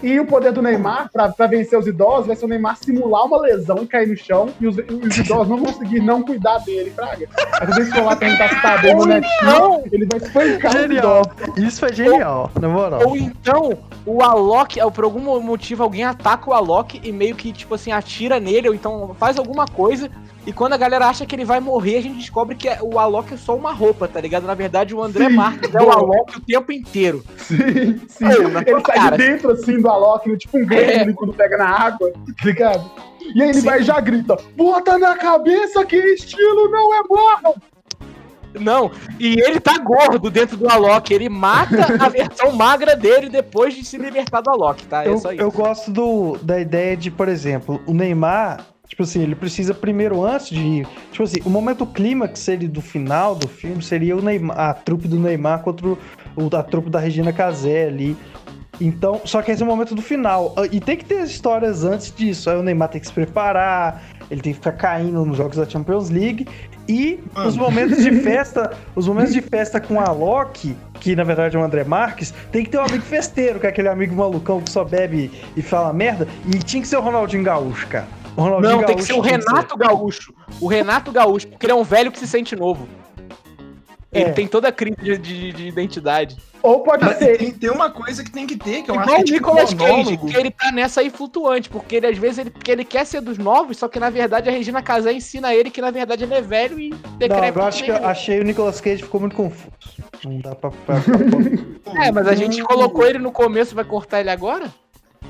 E o poder do Neymar, pra, pra vencer os idosos, vai ser o Neymar simular uma lesão e cair no chão, e os, e os idosos não vão conseguir não cuidar dele, fraga. Quando eles for lá perguntar se tá bem no netinho, então- ele vai espancar os Genial. idosos. Isso foi genial, na moral. Ou então, o Alok, por algum motivo, alguém ataca o Alok e meio que, tipo assim, atira nele, ou então faz alguma coisa. E quando a galera acha que ele vai morrer, a gente descobre que o Alok é só uma roupa, tá ligado? Na verdade, o André Sim, Marques é o. Alok o tempo inteiro. Sim, sim. Ele sai cara. de dentro, assim, do Alok, tipo um gremlin quando pega na água, tá ligado? E aí ele Sim. vai e já grita, bota na cabeça que estilo não é morro! Não, e ele tá gordo dentro do Alok. Ele mata a versão magra dele depois de se libertar do Alok, tá? É eu, só isso. eu gosto do, da ideia de, por exemplo, o Neymar, tipo assim, ele precisa primeiro, antes de ir. Tipo assim, o momento clímax seria do final do filme seria o Neymar, a trupe do Neymar contra o, a trupe da Regina Casé ali. Então, só que esse é o momento do final. Ah, E tem que ter histórias antes disso. Aí o Neymar tem que se preparar, ele tem que ficar caindo nos jogos da Champions League. E Mano. os momentos de festa, os momentos de festa com a Loki, que na verdade é o André Marques, tem que ter um amigo festeiro, que é aquele amigo malucão que só bebe e fala merda. E tinha que ser o Ronaldinho Gaúcho, cara. Não, tem que ser o Renato Gaúcho. O Renato Gaúcho, porque ele é um velho que se sente novo. Ele É. tem toda a crise de, de- de identidade. Ou pode Mas ser, tem, tem uma coisa que tem que ter, que eu acho Igual que o é tipo Nicolas Cage, que ele tá nessa aí flutuante, porque ele às vezes ele, porque ele quer ser dos novos, só que na verdade a Regina Casé ensina ele que na verdade ele é velho e Não, decrépito. eu acho que eu mesmo. achei o Nicolas Cage ficou muito confuso. Não dá pra. pra- É, mas a gente colocou ele no começo, vai cortar ele agora?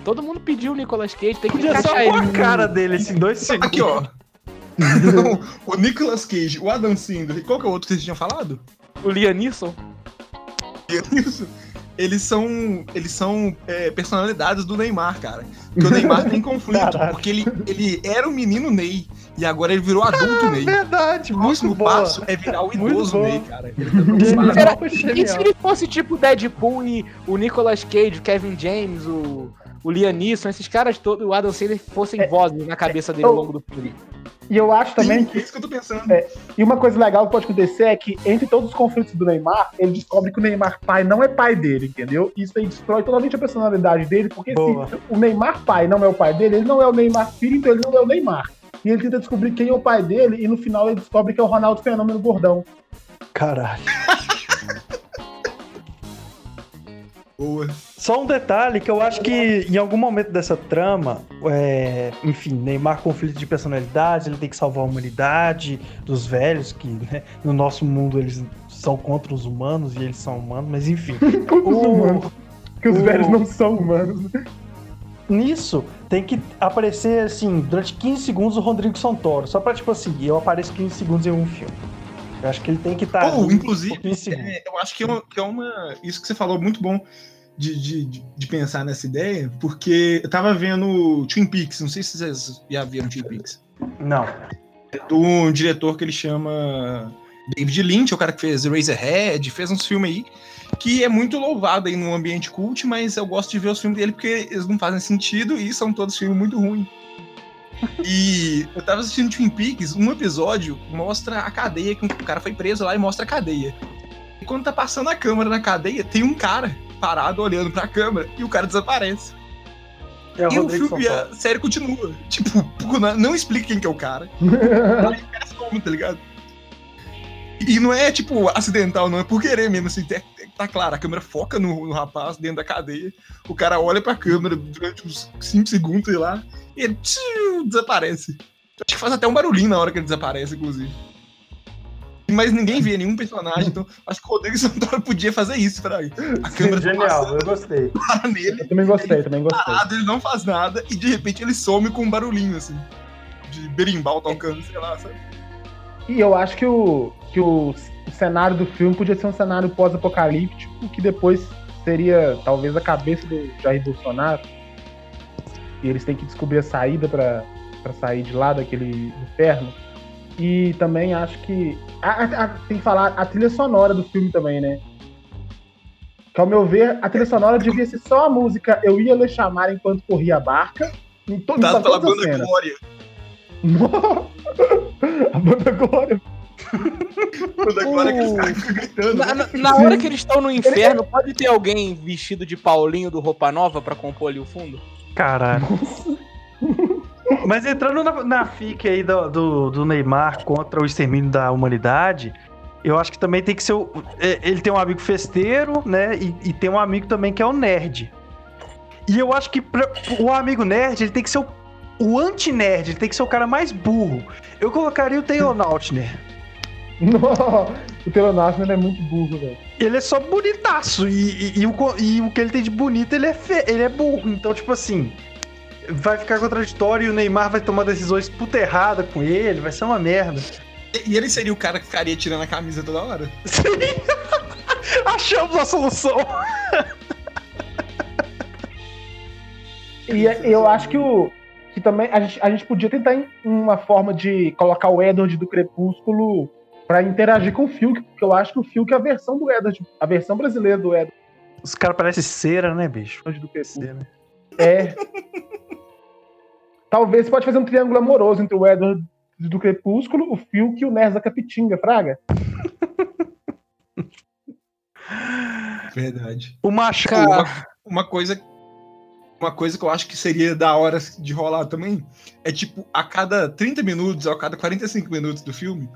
Todo mundo pediu o Nicolas Cage, tem que Podia só encaixar pôr a ele. cara dele assim, dois segundos. Aqui, ó. o Nicolas Cage, o Adam Sandler, e qual que é o outro que vocês tinham falado? O Lianisson? Isso. Eles são, eles são é, personalidades do Neymar, cara. Porque o Neymar tem conflito, Caralho. porque ele, ele era o menino Ney e agora ele virou adulto Ney. Verdade, O próximo boa. passo é virar o idoso. Ney, cara. Ele tá. Será- Genial, E se ele fosse tipo Deadpool e o Nicolas Cage, o Kevin James, o, o Lianisson, esses caras todos, o Adam Sandler fossem vozes na cabeça dele ao longo do filme. e eu acho também Sim, que é isso que eu tô pensando. E uma coisa legal que pode acontecer é que, entre todos os conflitos do Neymar, ele descobre que o Neymar pai não é pai dele, entendeu? Isso aí destrói totalmente a personalidade dele, porque Boa. se o Neymar pai não é o pai dele, ele não é o Neymar filho, então ele não é o Neymar. E ele tenta descobrir quem é o pai dele, e no final ele descobre que é o Ronaldo Fenômeno Gordão. Caralho. Boa. Só um detalhe que eu acho que em algum momento dessa trama, é, enfim, Neymar conflito de personalidade, ele tem que salvar a humanidade dos velhos, que né, no nosso mundo eles são contra os humanos e eles são humanos, mas enfim. Contra os humanos. Que os o- velhos não são humanos. Nisso, tem que aparecer, assim, durante 15 segundos o Rodrigo Santoro. Só pra, tipo assim, eu apareço 15 segundos em um filme. Eu acho que ele tem que estar. Ou, inclusive, por 15 segundos. É, eu acho que é, uma, que é uma- Isso que você falou muito bom de, de, de- pensar nessa ideia, porque eu tava vendo Twin Peaks, não sei se vocês já viram Twin Peaks. Não. De um diretor que ele chama David Lynch, é o cara que fez Razorhead, fez uns filmes aí, que é muito louvado aí no ambiente cult, mas eu gosto de ver os filmes dele porque eles não fazem sentido e são todos filmes muito ruins. E eu tava assistindo Twin Peaks, um episódio mostra a cadeia, que o cara foi preso lá e mostra a cadeia. E quando tá passando a câmera na cadeia, tem um cara parado olhando pra câmera e o cara desaparece. É o E o Rodrigo filme, a série continua. Tipo, não, explica quem que é o cara. Aí o cara some, tá ligado? E não é, tipo, acidental, não. É por querer mesmo, assim. Tá, tá claro, a câmera foca no, no rapaz dentro da cadeia. O cara olha pra câmera durante uns 5 segundos, sei lá. E ele tchiu, desaparece. Acho que faz até um barulhinho na hora que ele desaparece, inclusive. Mas ninguém vê nenhum personagem, então acho que o Rodrigo Santoro podia fazer isso, pra aí. A câmera tá Genial, eu gostei. para nele, Eu também gostei, também gostei. parado, ele não faz nada, e de repente ele some com um barulhinho, assim. De berimbau tocando, sei lá, sabe? E eu acho que o, que o, o cenário do filme podia ser um cenário pós-apocalíptico, que depois seria talvez a cabeça do Jair Bolsonaro. E eles têm que descobrir a saída pra sair de lá daquele inferno. E também acho que. a- a- a- tem que falar a trilha sonora do filme também, né? Que ao meu ver, a trilha sonora devia ser só a música Eu ia lhe chamar enquanto corria a barca. Em to- em Dado pela todas as banda cenas. Glória. a banda Glória. Banda Glória que os caras ficam gritando. Na, né? na- na hora que eles estão no inferno, pode ter alguém vestido de Paulinho do Roupa Nova pra compor ali o fundo? Caralho. Mas entrando na, na fic aí do, do, do Neymar contra o extermínio da humanidade, eu acho que também tem que ser. o- é, Ele tem um amigo festeiro, né? E, e tem um amigo também que é o nerd. E eu acho que pra- o amigo nerd, ele tem que ser o, o anti-nerd, ele tem que ser o cara mais burro. Eu colocaria o Taylor-Nautner. Não, o Telonácio é muito burro, velho. Ele é só bonitaço. E, e- e o, e o que ele tem de bonito, ele é, fe... ele é burro. Então, tipo assim, vai ficar contraditório e o Neymar vai tomar decisões puta errada com ele, vai ser uma merda. E ele seria o cara que ficaria tirando a camisa toda hora? Sim. Achamos a solução. E é- eu acho que o. Que também a gente, a gente podia tentar uma forma de colocar o Edward do Crepúsculo pra interagir com o Fiuk, porque eu acho que o Fiuk é a versão do Edward, a versão brasileira do Edward Os caras parecem cera, né, bicho? do Crepúsculo. Cera. É. Talvez pode fazer um triângulo amoroso entre o Edward do Crepúsculo, o Fiuk e o Nerd da Capitinga, Fraga. Verdade. O macho. Cara, Uma, uma coisa. Uma coisa que eu acho que seria da hora de rolar também é tipo, a cada 30 minutos, ou a cada 45 minutos do filme,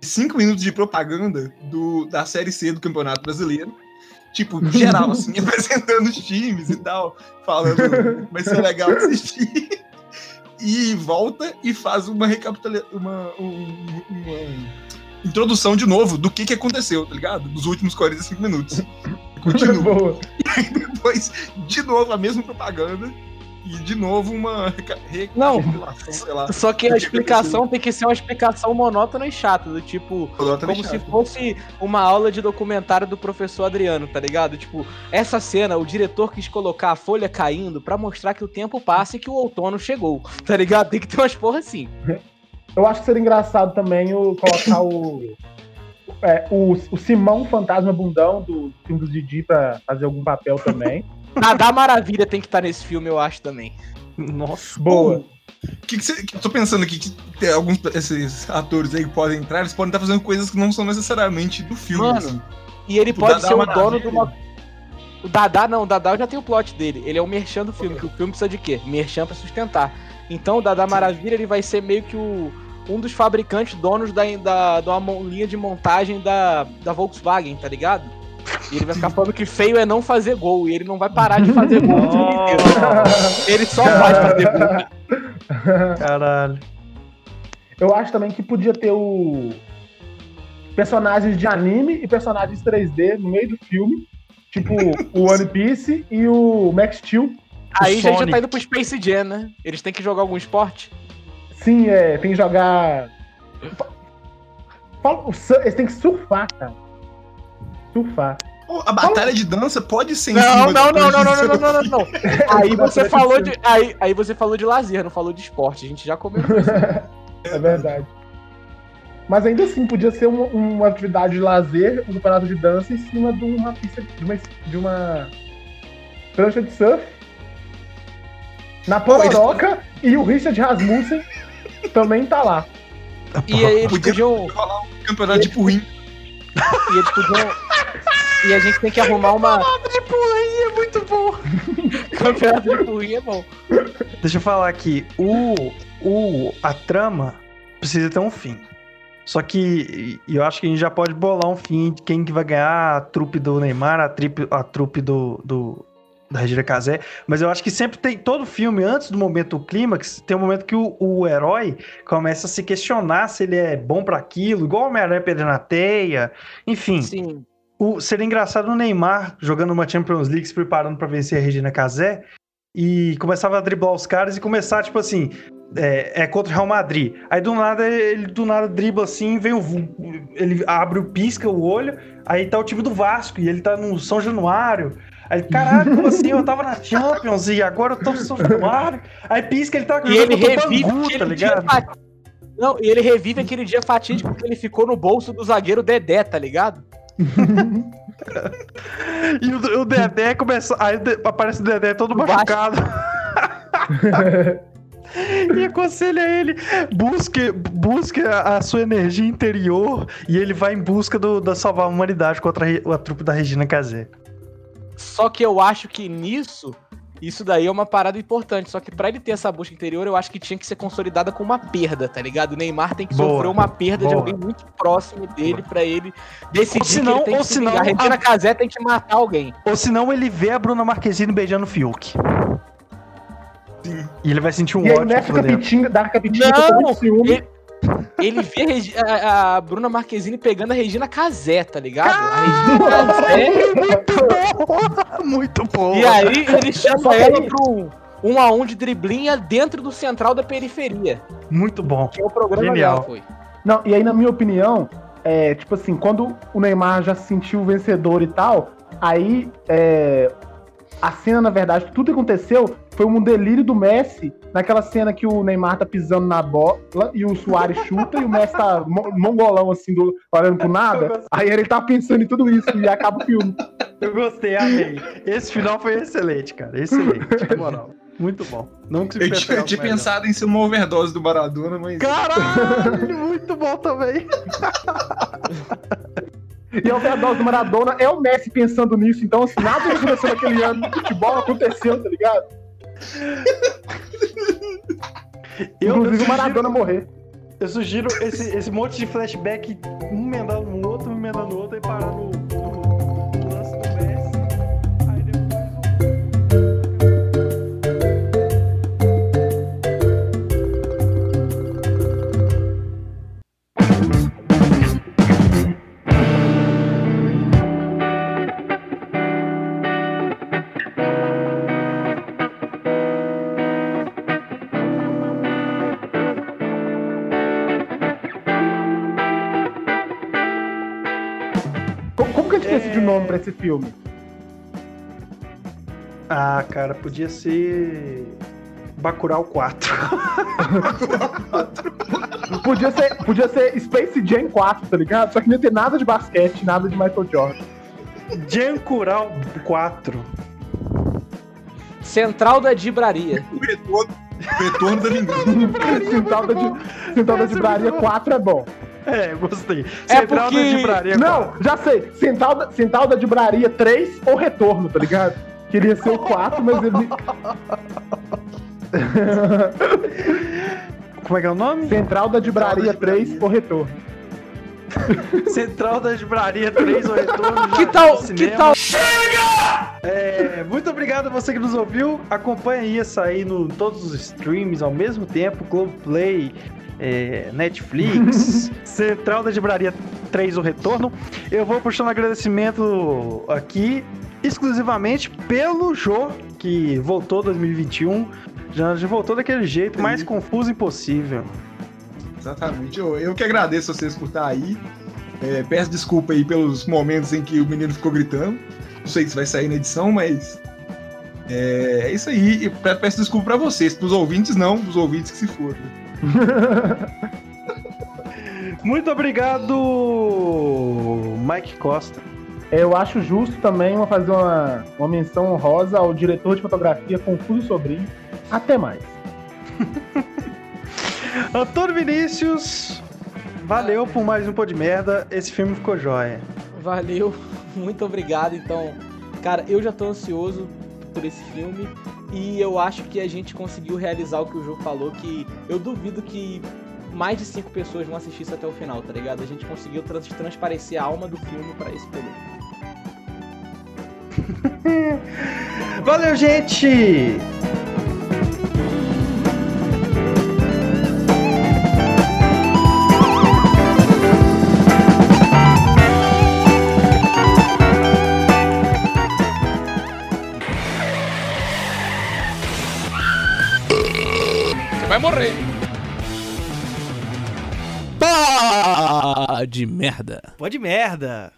5 minutos de propaganda do, da série C do Campeonato Brasileiro. Tipo, geral, assim, apresentando os times e tal, falando vai ser legal assistir. E volta e faz uma recapitulação, uma, um- uma introdução de novo do que, que aconteceu, tá ligado? Dos últimos 45 minutos. Continua. Boa. Depois, de novo, a mesma propaganda. E de novo uma Não. recapitulação, sei lá. Só que a explicação tem que ser uma explicação monótona e chata, do tipo, Totalmente como se fosse uma aula de documentário do professor Adriano, tá ligado? Tipo, essa cena, o diretor quis colocar a folha caindo pra mostrar que o tempo passa e que o outono chegou, tá ligado? Tem que ter umas porra assim. Eu acho que seria engraçado também o, colocar o, é, o. o Simão Fantasma Bundão do filme do Didi pra fazer algum papel também. Nadar Maravilha tem que estar nesse filme, eu acho também. Nossa. Boa. O que, que você. que eu tô pensando aqui que tem alguns esses atores aí que podem entrar, eles podem estar fazendo coisas que não são necessariamente do filme. Mano, assim. E ele O pode Dadá ser o dono de uma. O Dadá não, o Dadá já tem o plot dele. Ele é o merchan do filme, que o filme precisa de quê? Merchan pra sustentar. Então o Dadá Maravilha ele vai ser meio que o, um dos fabricantes donos da, da, de uma mon- linha de montagem da, da Volkswagen, tá ligado? E ele vai ficar falando que feio é não fazer gol. E ele não vai parar de fazer gol o inteiro. Ele só vai fazer gol. Caralho. Eu acho também que podia ter o personagens de anime e personagens 3D no meio do filme. Tipo o One Piece e o Max Steel. Aí já, já tá indo pro Space Jam, né? Eles têm que jogar algum esporte. Sim, é, tem que jogar. Eles têm que surfar, cara. Surfar. A batalha de dança pode ser em Não, cima não, não, não, não, não, não, não, não, não. Aí você falou de. Aí, aí você falou de lazer, não falou de esporte. A gente já comentou isso. É verdade. Mas ainda assim, podia ser uma, uma atividade de lazer, um campeonato de dança em cima de uma pista de uma, de uma prancha de surf. Na Pororoca e o Richard Rasmussen também tá lá. E aí eles Podia- podiam. rolar um campeonato de purim. E eles podiam. E a gente tem que arrumar uma. De porrinha é muito bom. Campeonato de porrinha é bom. Deixa eu falar aqui. O, o, a trama precisa ter um fim. Só que eu acho que a gente já pode bolar um fim de quem que vai ganhar a trupe do Neymar, a, tripe, a trupe do, do, da Regina Casé. Mas eu acho que sempre tem, todo filme, antes do momento do clímax, tem um momento que o, o herói começa a se questionar se ele é bom pra aquilo, igual o Homem-Aranha Pedro na Teia. Enfim, Sim. o, seria engraçado o Neymar jogando uma Champions League, se preparando pra vencer a Regina Casé, e começava a driblar os caras e começar, tipo assim, é, é contra o Real Madrid. Aí do nada, ele do nada dribla assim, vem o. Ele abre o pisca o olho, aí tá o time do Vasco, e ele tá no São Januário. Aí, caralho, como assim? Eu tava na Champions e agora eu tô Januário. Aí pisca, ele tá E ele revive Bangu, tá dia ligado? fat- Não, e ele revive aquele dia fatídico que ele ficou no bolso do zagueiro Dedé, tá ligado? E o, o Dedé começa. Aí aparece o Dedé todo machucado. e aconselha ele: busque, busque a, a sua energia interior. E ele vai em busca do, da salvar a humanidade contra a, a trupe da Regina Casé. Só que eu acho que nisso, isso daí é uma parada importante. Só que pra ele ter essa busca interior, eu acho que tinha que ser consolidada com uma perda, tá ligado? O Neymar tem que Boa, sofrer uma perda de boa. alguém muito próximo dele pra ele decidir Ou senão- que ele tem ou que se senão. Regina a- Casé tem que matar alguém. Ou senão ele vê a Bruna Marquezine beijando o Fiuk. E ele vai sentir um E ódio nessa por dentro. capitinga, da capitinga Não, que eu tô muito ciúme. ele- Ele vê a, Regi- a- a Bruna Marquezine pegando a Regina Casé, tá ligado? A Regina Casé. Muito bom! Muito bom! E aí ele chama ela um, um a um de driblinha dentro do central da periferia. Muito bom. Que é o programa Genial. dela, foi. Não, e aí, na minha opinião, é, tipo assim, quando o Neymar já se sentiu vencedor e tal, aí é, a cena, na verdade, tudo que aconteceu foi um delírio do Messi, naquela cena que o Neymar tá pisando na bola e o Soares chuta e o Messi tá mo- mongolão, assim, do, olhando pro nada. Aí ele tá pensando em tudo isso e acaba o filme. Eu gostei, amei. Esse final foi excelente, cara. Excelente, na moral. Muito bom. Não Eu tinha, eu tinha pensado em ser uma overdose do Maradona, mas. Caralho, muito bom também. E a overdose do Maradona é o Messi pensando nisso, então, assim, nada que aconteceu naquele ano de futebol aconteceu, tá ligado? Eu, Inclusive eu o Maradona sugiro, morrer. eu sugiro esse, esse monte de flashback, um emendando no outro, um emendando no outro, e parar no- É. pra esse filme? Ah, cara, podia ser. Bacurau 4. Podia ser, podia ser Space Jam 4, tá ligado? Só que não ia ter nada de basquete, nada de Michael Jordan. Jancural 4. Central da Dibraria. O retorno, o retorno da vingança. Central da, Di- Central da Libraria 4 é bom. É, gostei. É Central porque- da Libraria Não, já sei. Central da, Central da Libraria 3 ou Retorno, tá ligado? Queria ser o 4, mas ele. Como é que é o nome? Central da Libraria 3 ou Retorno. Central da Libraria 3, o retorno. Que tal, no que tal É, muito obrigado a você que nos ouviu. Acompanhe aí essa aí no todos os streams ao mesmo tempo, Globoplay, é, Netflix, Central da Libraria 3, o retorno. Eu vou puxando agradecimento aqui exclusivamente pelo Jô, que voltou 2021. Já, já voltou daquele jeito mais confuso impossível. Exatamente. Eu, eu que agradeço vocês por estar aí. É, peço desculpa aí pelos momentos em que o menino ficou gritando. Não sei se vai sair na edição, mas. É, é isso aí. E pe- peço desculpa pra vocês. Pros ouvintes, não. Pros ouvintes que se foram. Muito obrigado, Mike Costa. Eu acho justo também uma- fazer uma, uma menção honrosa ao diretor de fotografia Confuso Sobrinho. Até mais. Antônio Vinícius, valeu por mais um pô de merda. Esse filme ficou jóia. Valeu, muito obrigado. Então, cara, eu já tô ansioso por esse filme e eu acho que a gente conseguiu realizar o que o jogo falou, que eu duvido que mais de cinco pessoas vão assistir isso até o final, tá ligado? A gente conseguiu trans- transparecer a alma do filme pra esse público. Valeu, gente! Morrer. Pá de merda. Pode merda.